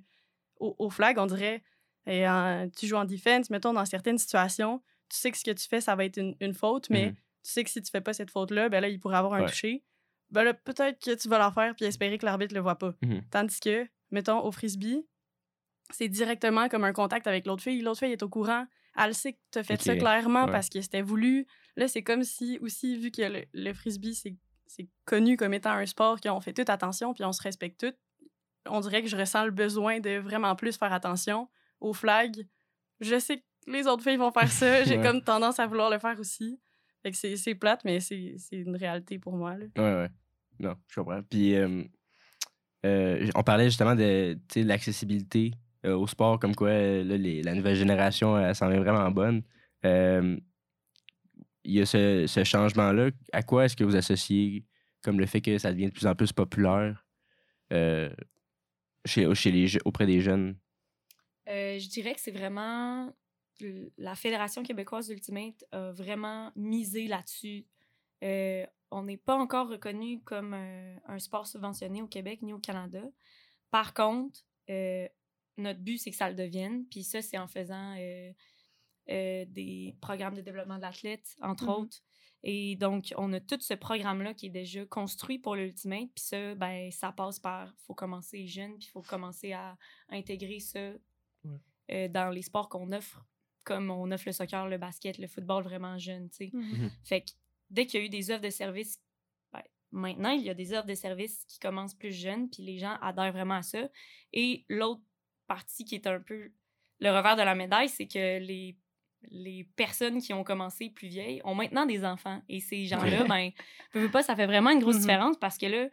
au, au flag, on dirait, et en- tu joues en defense, mettons, dans certaines situations, tu sais que ce que tu fais, ça va être une, une faute, mais Mhm. tu sais que si tu fais pas cette faute-là, ben là, il pourrait avoir un Ouais. toucher. Ben là, peut-être que tu vas la faire puis espérer que l'arbitre le voit pas. Mhm. Tandis que, mettons, au frisbee, c'est directement comme un contact avec l'autre fille. L'autre fille est au courant. Elle sait que tu as fait ça clairement ouais. parce que c'était voulu. Là, c'est comme si, aussi, vu que le, le frisbee, c'est connu comme étant un sport qu'on fait toute attention puis on se respecte tout, on dirait que je ressens le besoin de vraiment plus faire attention au flag. Je sais que les autres filles vont faire ça. J'ai Ouais. comme tendance à vouloir le faire aussi. Fait que c'est c'est plate, mais c'est c'est une réalité pour moi. Là. Ouais, ouais. Non, je comprends. Puis, euh, euh, on parlait justement de, tu sais, de l'accessibilité euh, au sport, comme quoi euh, là, les- la nouvelle génération, elle s'en est vraiment bonne. Euh, Il y a ce, ce changement-là. À quoi est-ce que vous associez comme le fait que ça devient de plus en plus populaire euh, chez, chez les, auprès des jeunes? Euh, je dirais que c'est vraiment la Fédération québécoise d'Ultimate a vraiment misé là-dessus. Euh, on n'est pas encore reconnu comme un, un sport subventionné au Québec ni au Canada. Par contre, euh, notre but, c'est que ça le devienne. Puis ça, c'est en faisant euh, euh, des programmes de développement de l'athlète, entre Mhm. autres. Et donc, on a tout ce programme-là qui est déjà construit pour l'Ultimate. Puis ça, ben, ça passe par, faut commencer jeune, puis il faut commencer à intégrer ça euh, dans les sports qu'on offre, comme on offre le soccer, le basket, le football vraiment jeune, tu sais. Fait que dès qu'il y a eu des offres de services, ben, maintenant, il y a des offres de services qui commencent plus jeunes, puis les gens adhèrent vraiment à ça. Et l'autre partie qui est un peu le revers de la médaille, c'est que les, les personnes qui ont commencé plus vieilles ont maintenant des enfants. Et ces gens-là, ben, pas, ça fait vraiment une grosse Mhm. différence parce que là,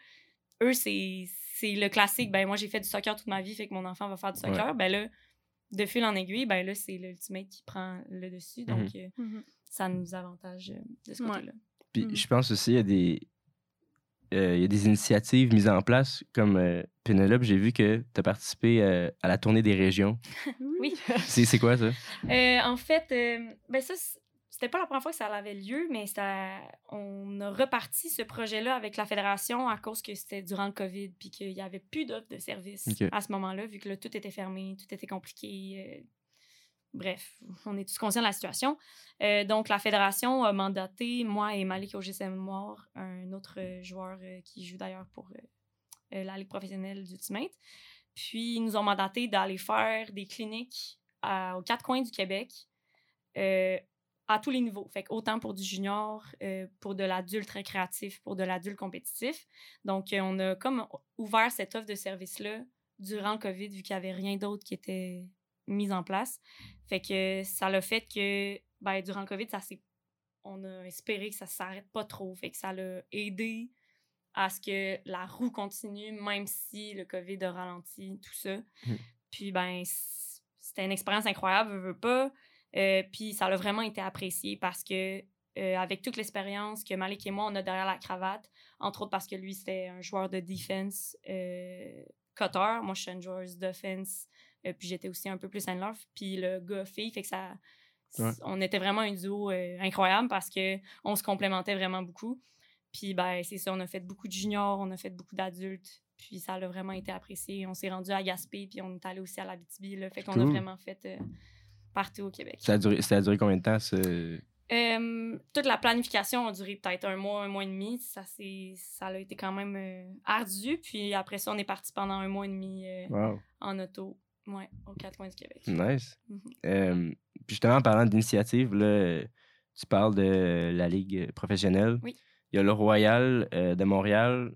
eux, c'est c'est le classique. Ben, moi, j'ai fait du soccer toute ma vie, fait que mon enfant va faire du soccer. Ben là, de fil en aiguille, ben là, c'est l'ultimate qui prend le dessus. Donc, euh, Mhm. ça nous avantage euh, de ce Ouais. côté-là. Puis Mhm. je pense aussi, il y a des. euh, il y a des initiatives mises en place, comme euh, Pénélope, j'ai vu que tu as participé euh, à la tournée des régions. Oui. C'est quoi ça? Euh, en fait, euh, ben ça, c'était pas la première fois que ça avait lieu, mais ça- on a reparti ce projet-là avec la fédération à cause que c'était durant le COVID, puis qu'il y avait plus d'offres de services à ce moment-là, vu que là, tout était fermé, tout était compliqué. euh, bref, on est tous conscients de la situation. Euh, donc, la fédération a mandaté moi et Malik Ogesem-Moir, un autre euh, joueur euh, qui joue d'ailleurs pour la Ligue professionnelle d'Ultimate. Puis, ils nous ont mandaté d'aller faire des cliniques à- aux quatre coins du Québec à tous les niveaux. Fait autant pour du junior, euh, pour de l'adulte récréatif, pour de l'adulte compétitif. Donc, euh, on a comme ouvert cette offre de service-là durant le COVID, vu qu'il n'y avait rien d'autre qui était mis en place. Fait que ça l'a fait que, ben, durant le COVID, ça on a espéré que ça s'arrête pas trop. Fait que ça l'a aidé à ce que la roue continue, même si le COVID a ralenti tout ça. Mhm. Puis, ben, c'était une expérience incroyable, veux, veux pas. Euh, puis, ça a vraiment été apprécié parce que, euh, avec toute l'expérience que Malik et moi, on a derrière la cravate, entre autres parce que lui, c'était un joueur de defense euh, cutter. Moi, je suis une joueuse d'offense. Puis, j'étais aussi un peu plus in love. Puis, le gars fille, fait que ça. Ouais. On était vraiment un duo incroyable parce que on se complémentait vraiment beaucoup. Puis, ben, c'est ça, on a fait beaucoup de juniors, on a fait beaucoup d'adultes. Puis, ça a vraiment été apprécié. On s'est rendu à Gaspé, puis on est allé aussi à l'Abitibi. Là, fait qu'on a vraiment fait partout au Québec. Ça a duré, ça a duré combien de temps? Ce... Euh, toute la planification a duré peut-être un mois, un mois et demi. Ça, ça a été quand même euh, ardu. Puis après ça, on est parti pendant un mois et demi euh, Wow, en auto, ouais, aux quatre coins du Québec. nice. Mhm. Puis justement, en parlant d'initiative, tu parles de la Ligue professionnelle. Oui. Il y a le Royal euh, de Montréal.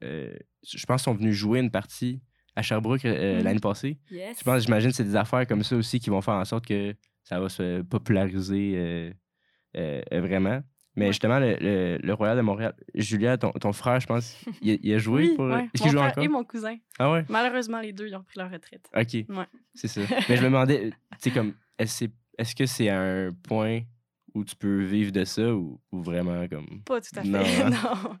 je pense qu'ils sont venus jouer une partie à Sherbrooke euh, Mhm. l'année passée. Yes. Je pense, j'imagine, que c'est des affaires comme ça aussi qui vont faire en sorte que ça va se populariser euh, euh, euh, vraiment. Mais Ouais. justement, le, le- le Royal de Montréal, Julia, ton, ton frère, je pense, il, a- il a joué Oui, pour. ouais. Est-ce qu'il joue frère encore? Et mon cousin. Ah ouais? Malheureusement, les deux, ils ont pris leur retraite. Ok. Ouais. C'est ça. Mais je me demandais, tu sais, comme, est-ce que- est-ce que c'est un point où tu peux vivre de ça ou, ou vraiment comme. Pas tout à fait. Non, hein? non.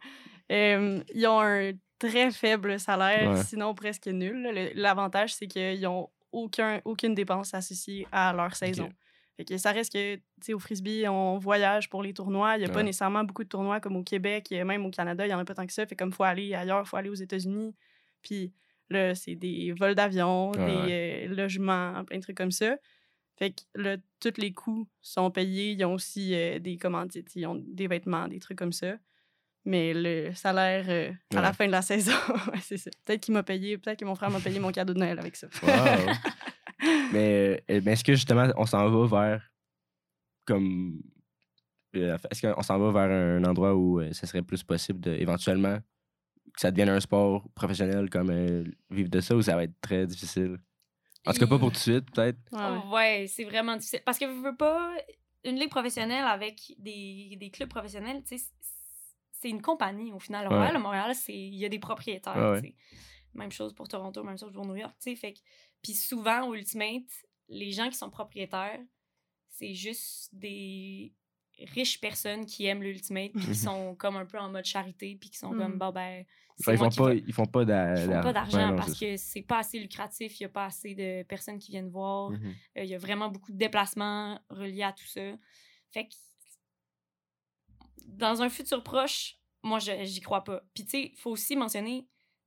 Euh, ils ont un très faible salaire, Ouais. sinon presque nul. L'avantage, c'est qu'ils n'ont aucun, aucune dépense associée à leur saison. Fait que ça reste que, tu sais, au frisbee, on voyage pour les tournois. Il n'y a pas nécessairement beaucoup de tournois comme au Québec, et même au Canada, il n'y en a pas tant que ça. Fait comme faut aller ailleurs, faut aller aux États-Unis. Puis là, c'est des vols d'avion, Ouais, des euh, logements, plein de trucs comme ça. Fait que là, tous les coûts sont payés. Ils ont aussi euh, des commandites, ils ont des vêtements, des trucs comme ça. Mais le salaire euh, à la fin de la saison, ouais, c'est ça. Peut-être qu'il m'a payé, peut-être que mon frère m'a payé mon cadeau de Noël avec ça. Wow. mais euh, mais est-ce que justement, on s'en va vers. Comme. euh, Est-ce qu'on s'en va vers un endroit où euh, ça serait plus possible de, éventuellement que ça devienne un sport professionnel comme euh, vivre de ça ou ça va être très difficile? En tout cas, pas pour tout de suite, peut-être. Ouais, ouais. Oh, ouais, c'est vraiment difficile. Parce que je veux pas. Une ligue professionnelle avec des, des clubs professionnels, tu sais, c'est une compagnie au final. Le Ouais. Montréal, c'est il y a des propriétaires. Ouais, ouais. Même chose pour Toronto, même chose pour New York. tu sais, Fait que- puis souvent, au Ultimate, les gens qui sont propriétaires, c'est juste des riches personnes qui aiment l'Ultimate, puis qui sont comme un peu en mode charité, puis qui sont comme, Mhm. bon, ben. Enfin, ils, font pas, ils font pas ils font d'argent parce que c'est pas assez lucratif, il y a pas assez de personnes qui viennent voir. Mhm. Euh, Il y a vraiment beaucoup de déplacements reliés à tout ça. Fait que dans un futur proche, moi, je- j'y crois pas. Puis, tu sais, il faut aussi mentionner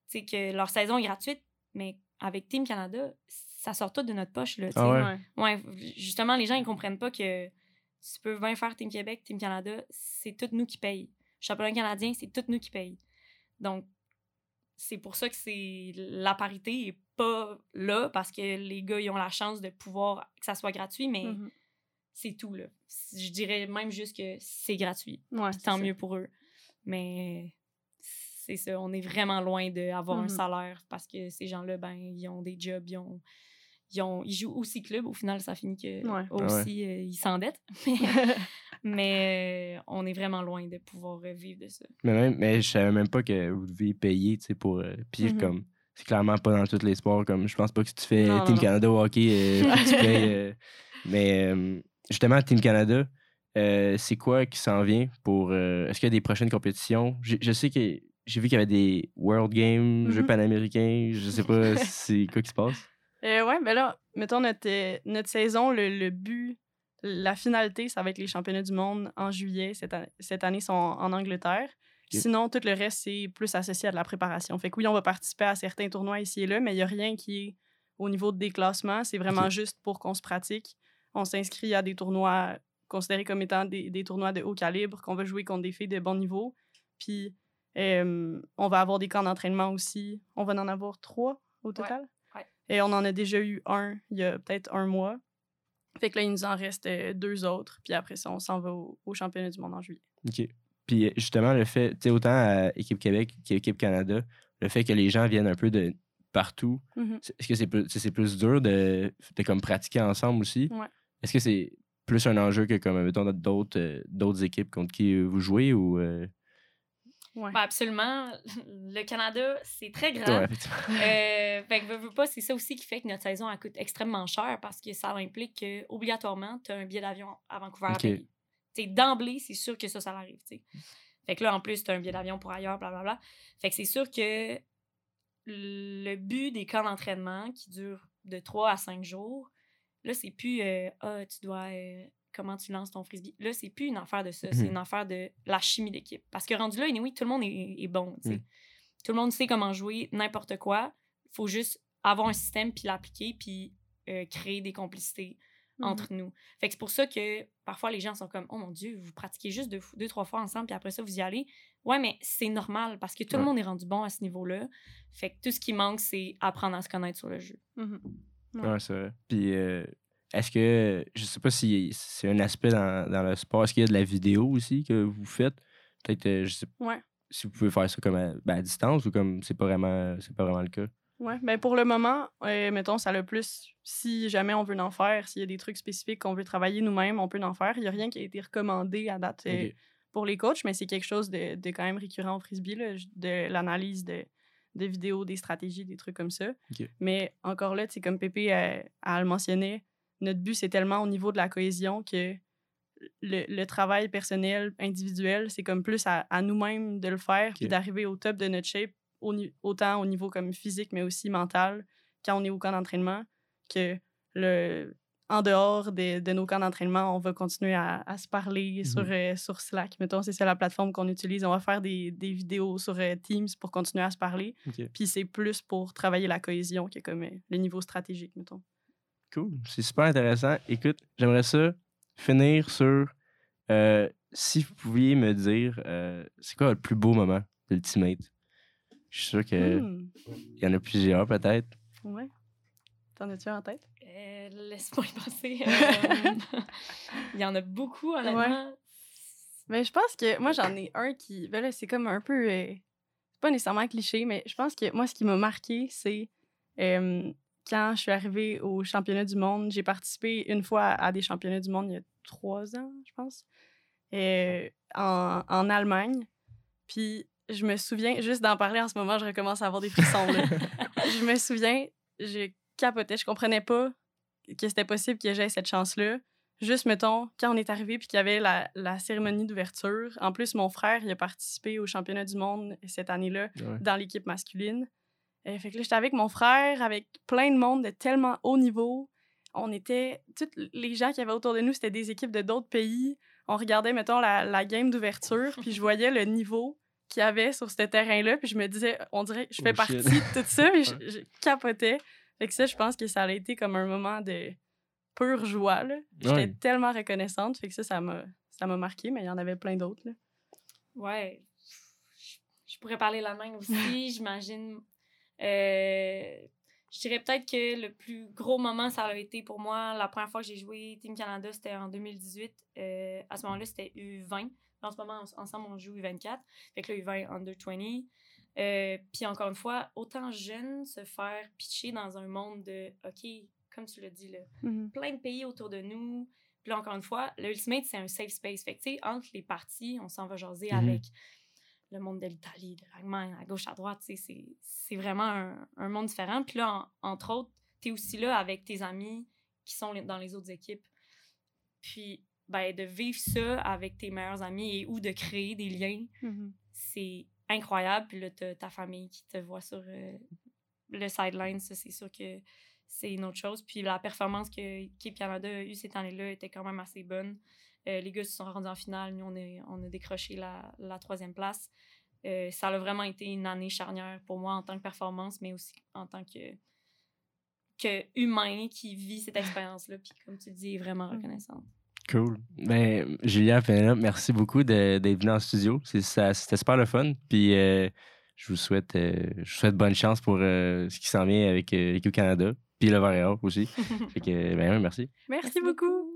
tu sais, que leur saison est gratuite, mais avec Team Canada, ça sort tout de notre poche. Là. Ah ouais? Ouais. Ouais, justement, les gens, ils comprennent pas que tu peux bien faire Team Québec, Team Canada, c'est tout nous qui paye. Championnat canadien, c'est tout nous qui paye. Donc, c'est pour ça que c'est la parité est pas là parce que les gars ils ont la chance de pouvoir que ça soit gratuit mais Mhm. C'est tout là. Je dirais même juste que c'est gratuit. Ouais, tant ça. mieux pour eux. Mais c'est ça, on est vraiment loin d'avoir un Mhm. salaire parce que ces gens-là ben ils ont des jobs, ils ont ils, ont, ils jouent aussi club. Au final, ça finit que Ouais. aussi, euh, ils s'endettent. Mais euh, on est vraiment loin de pouvoir euh, vivre de ça. Mais, même, mais je savais même pas que vous deviez payer, tu sais, pour. euh, puis Mhm. comme. C'est clairement pas dans tous les sports. Comme je pense pas que si tu fais Non, Team non. Canada au hockey, euh, tu payes. euh, mais euh, justement, Team Canada, euh, c'est quoi qui s'en vient pour. euh, Est-ce qu'il y a des prochaines compétitions? Je, je sais que j'ai vu qu'il y avait des World Games, Jeux Mhm. panaméricains. Je sais pas c'est quoi qui se passe. Euh, ouais, ben là, mettons notre, euh, notre saison, le, le but, la finalité, ça va être les championnats du monde en juillet. Cette, an- cette année, sont en, en Angleterre. Sinon, tout le reste, c'est plus associé à de la préparation. Fait que oui, on va participer à certains tournois ici et là, mais il n'y a rien qui est au niveau de déclassement. C'est vraiment juste pour qu'on se pratique. On s'inscrit à des tournois considérés comme étant des, des tournois de haut calibre, qu'on va jouer contre des filles de bon niveau. Puis, euh, on va avoir des camps d'entraînement aussi. On va en avoir trois au total. Ouais. Et on en a déjà eu un il y a peut-être un mois. Fait que là, il nous en reste euh, deux autres. Puis après ça, on s'en va au, au championnat du monde en juillet. OK. Puis euh, justement, le fait, tu sais, autant à Équipe Québec qu'Équipe Canada, le fait que les gens viennent un peu de partout, Mhm. c'est- est-ce que c'est plus, plus dur de, de comme pratiquer ensemble aussi? Ouais. Est-ce que c'est plus un enjeu que comme mettons d'autres euh, d'autres équipes contre qui euh, vous jouez ou euh, Ouais. Ben, absolument. Le Canada, c'est très grand. ouais, effectivement. Euh, fait que veux, veux pas, c'est ça aussi qui fait que notre saison elle coûte extrêmement cher parce que ça implique que obligatoirement tu as un billet d'avion à Vancouver à Ok. payer. T'sais, d'emblée, c'est sûr que ça, ça arrive. t'sais. Fait que là, en plus, tu as un billet d'avion pour ailleurs, blablabla. Fait que c'est sûr que le but des camps d'entraînement qui durent de 3 à 5 jours, là, c'est plus euh, Ah, tu dois. euh, comment tu lances ton frisbee. Là, c'est plus une affaire de ça. C'est Mhm. une affaire de la chimie d'équipe. Parce que rendu là, anyway, tout le monde est, est bon. Mm. Tout le monde sait comment jouer n'importe quoi. Il faut juste avoir un système, puis l'appliquer, puis euh, créer des complicités Mhm. entre nous. Fait que c'est pour ça que parfois les gens sont comme Oh mon Dieu, vous pratiquez juste deux, trois fois ensemble, puis après ça, vous y allez. Ouais, mais c'est normal parce que tout Ouais. le monde est rendu bon à ce niveau-là. Fait que tout ce qui manque, c'est apprendre à se connaître sur le jeu. Ouais. C'est vrai. Puis euh, est-ce que, je sais pas si c'est un aspect dans, dans le sport, est-ce qu'il y a de la vidéo aussi que vous faites? Peut-être, euh, je sais pas Ouais. si vous pouvez faire ça comme à, ben, à distance ou comme c'est pas vraiment c'est pas vraiment le cas? Ouais, ben pour le moment, euh, mettons, ça le plus, si jamais on veut en faire, s'il y a des trucs spécifiques qu'on veut travailler nous-mêmes, on peut en faire. Il n'y a rien qui a été recommandé à date euh, pour les coachs, mais c'est quelque chose de, de quand même récurrent au frisbee, là, de l'analyse de, de vidéos, des stratégies, des trucs comme ça. Mais encore là, tu sais, comme Pépé euh, le mentionnait, notre but, c'est tellement au niveau de la cohésion que le, le travail personnel, individuel, c'est comme plus à, à nous-mêmes de le faire, puis Ok. d'arriver au top de notre shape, au autant au niveau comme physique, mais aussi mental, quand on est au camp d'entraînement, que le, en dehors de, de nos camps d'entraînement, on va continuer à, à se parler sur, Mhm. euh, sur Slack. Mettons, c'est ça la plateforme qu'on utilise. On va faire des, des vidéos sur euh, Teams pour continuer à se parler. Puis c'est plus pour travailler la cohésion que comme euh, le niveau stratégique, mettons. Cool. C'est super intéressant. Écoute, j'aimerais ça finir sur si vous pouviez me dire c'est quoi le plus beau moment d'Ultimate? Je suis sûr qu'il Hmm. y en a plusieurs peut-être. Ouais. T'en as-tu en tête? Euh, Laisse-moi y penser. Euh, Il y en a beaucoup, honnêtement. Ben, je pense que moi, j'en ai un qui. Ben là, c'est comme un peu. euh, c'est pas nécessairement cliché, mais je pense que moi, ce qui m'a marqué, c'est euh, quand je suis arrivée au championnat du monde. J'ai participé une fois à des championnats du monde il y a trois ans, je pense, euh, en, en Allemagne. Puis je me souviens, juste d'en parler en ce moment, je recommence à avoir des frissons. je me souviens, je capotais, je comprenais pas que c'était possible que j'aie cette chance-là. Juste, mettons, quand on est arrivé puis qu'il y avait la, la cérémonie d'ouverture. En plus, mon frère, il a participé au championnat du monde cette année-là Ouais. dans l'équipe masculine. Euh, fait que là, j'étais avec mon frère, avec plein de monde de tellement haut niveau. On était... Tous les gens qui avaient autour de nous, c'était des équipes de d'autres pays. On regardait, mettons, la, la game d'ouverture, puis je voyais le niveau qu'il y avait sur ce terrain-là, puis je me disais, on dirait que je fais Oh, partie de tout ça, mais je, je capotais. Fait que ça, je pense que ça a été comme un moment de pure joie, là. J'étais Ouais. tellement reconnaissante, fait que ça, ça m'a ça m'a marqué, mais il y en avait plein d'autres, là. Ouais. Je- pourrais parler l'Allemagne aussi, j'imagine. Euh, je dirais peut-être que le plus gros moment, ça a été pour moi, la première fois que j'ai joué Team Canada, c'était en 2018. Euh, à ce moment-là, c'était U20. En ce moment, en- ensemble, on joue U24. Fait que là, U20 Under 20. Euh, puis encore une fois, autant jeune, se faire pitcher dans un monde de, OK, comme tu l'as dit, là, Mhm. plein de pays autour de nous. Puis là, encore une fois, le Ultimate, c'est un safe space. Fait que, tu sais, entre les parties, on s'en va jaser Mhm. avec le monde de l'Italie, de l'Allemagne, à gauche, à droite. Tu sais, c'est- c'est vraiment un, un monde différent. Puis là, en- entre autres, tu es aussi là avec tes amis qui sont les- dans les autres équipes. Puis, ben, de vivre ça avec tes meilleurs amis et ou de créer des liens, Mhm. c'est incroyable. Puis là, t'as ta famille qui te voit sur euh, le sideline, ça, c'est sûr que c'est une autre chose. Puis la performance que Keep Canada a eue cette année-là était quand même assez bonne. Euh, les gars se sont rendus en finale. Nous, on, est, on a décroché la, la troisième place. Euh, ça a vraiment été une année charnière pour moi en tant que performance, mais aussi en tant que, que humain qui vit cette expérience-là. Puis comme tu dis, est vraiment Mhm. reconnaissante. Cool. Ben, Julia, Penelope, merci beaucoup de- d'être venu en studio. C'était super le fun. Puis euh, je vous souhaite, euh, je vous souhaite bonne chance pour euh, ce qui s'en vient avec euh, l'équipe Canada. Puis le Or aussi. fait que, ben, merci. Merci, beaucoup.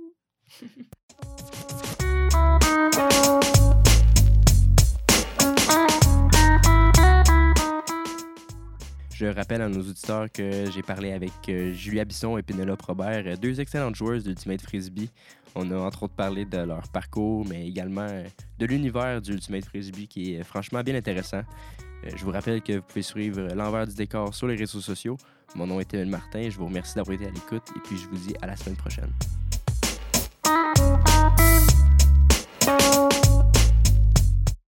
Je rappelle à nos auditeurs que j'ai parlé avec Julia Bisson et Pénélope Robert, deux excellentes joueuses d'Ultimate Frisbee. On a entre autres parlé de leur parcours, mais également euh, de l'univers du Ultimate Frisbee qui est euh, franchement bien intéressant. Euh, Je vous rappelle que vous pouvez suivre l'envers du décor sur les réseaux sociaux. Mon nom est Emile Martin. Je vous remercie d'avoir été à l'écoute et puis je vous dis à la semaine prochaine.